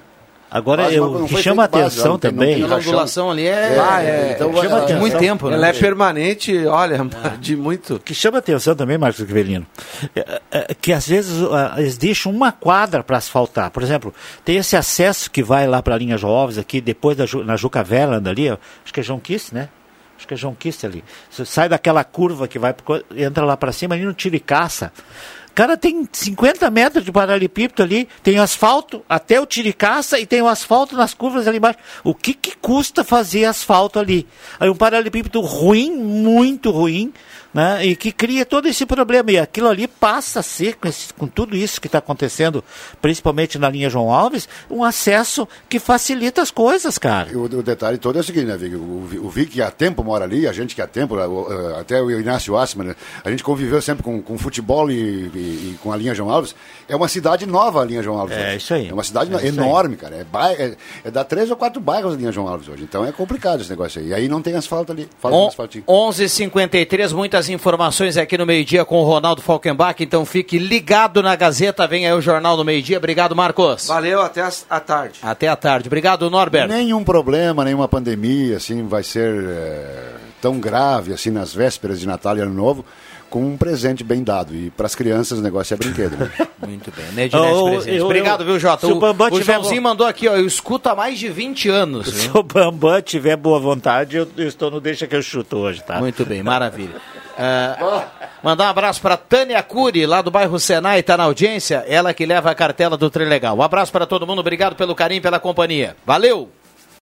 Agora, Base eu, o que chama base, atenção não também. tem A ondulação ali é, É, é, então, chama é, de muito atenção. tempo, né? Ela é permanente, olha, de muito. O que chama atenção também, Marcos Rivelino, é, é que às vezes ah, eles deixam uma quadra para asfaltar. Por exemplo, tem esse acesso que vai lá para a linha Alves, aqui, depois da, na Juca Verland ali, acho que é João Kiss, né? Acho que é João Kiss ali. Você sai daquela curva que vai, entra lá para cima, ali no tiro e caça. Cara, tem 50 metros de paralelepípedo ali, tem asfalto até o tiricaça e tem o asfalto nas curvas ali embaixo. O que, que custa fazer asfalto ali? Aí um paralelepípedo ruim, muito ruim, né? E que cria todo esse problema. E aquilo ali passa a ser, com, esse- com tudo isso que está acontecendo, principalmente na linha João Alves, um acesso que facilita as coisas, cara. O, o detalhe todo é o seguinte, né, Vic? O, o Vic que há tempo mora ali, a gente que há tempo, até o Inácio Assman, né? a gente conviveu sempre com, com futebol e, e- e com a linha João Alves. É uma cidade nova a linha João Alves. É, hoje. isso aí. É uma cidade É isso aí. enorme, cara. É, é, é dar três ou quatro bairros a linha João Alves hoje. Então é complicado esse negócio aí. E aí não tem asfalto ali. Falta um On- asfaltinho. 11:53 muitas informações aqui no meio-dia com o Ronaldo Falkenbach, então fique ligado na Gazeta, vem aí o Jornal do Meio-Dia. Obrigado, Marcos. Valeu, até as- a tarde. Até a tarde. Obrigado, Norbert. Nenhum problema, nenhuma pandemia, assim, vai ser é, tão grave, assim, nas vésperas de Natal e Ano Novo, com um presente bem dado. E para as crianças o negócio é brinquedo. Né? Muito bem. Nedinete Oh, presente. eu- Obrigado, eu- viu, Jota? se o O, Bambam o Joãozinho mandou aqui, ó, eu escuto há mais de 20 anos. Se viu? o Bambam tiver boa vontade, eu, eu estou no Deixa que eu chuto hoje, tá? Muito bem, maravilha. Ah, Mandar um abraço para Tânia Cury, lá do bairro Senai, está na audiência. Ela que leva a cartela do Trilegal. Um abraço para todo mundo, obrigado pelo carinho, pela companhia. Valeu!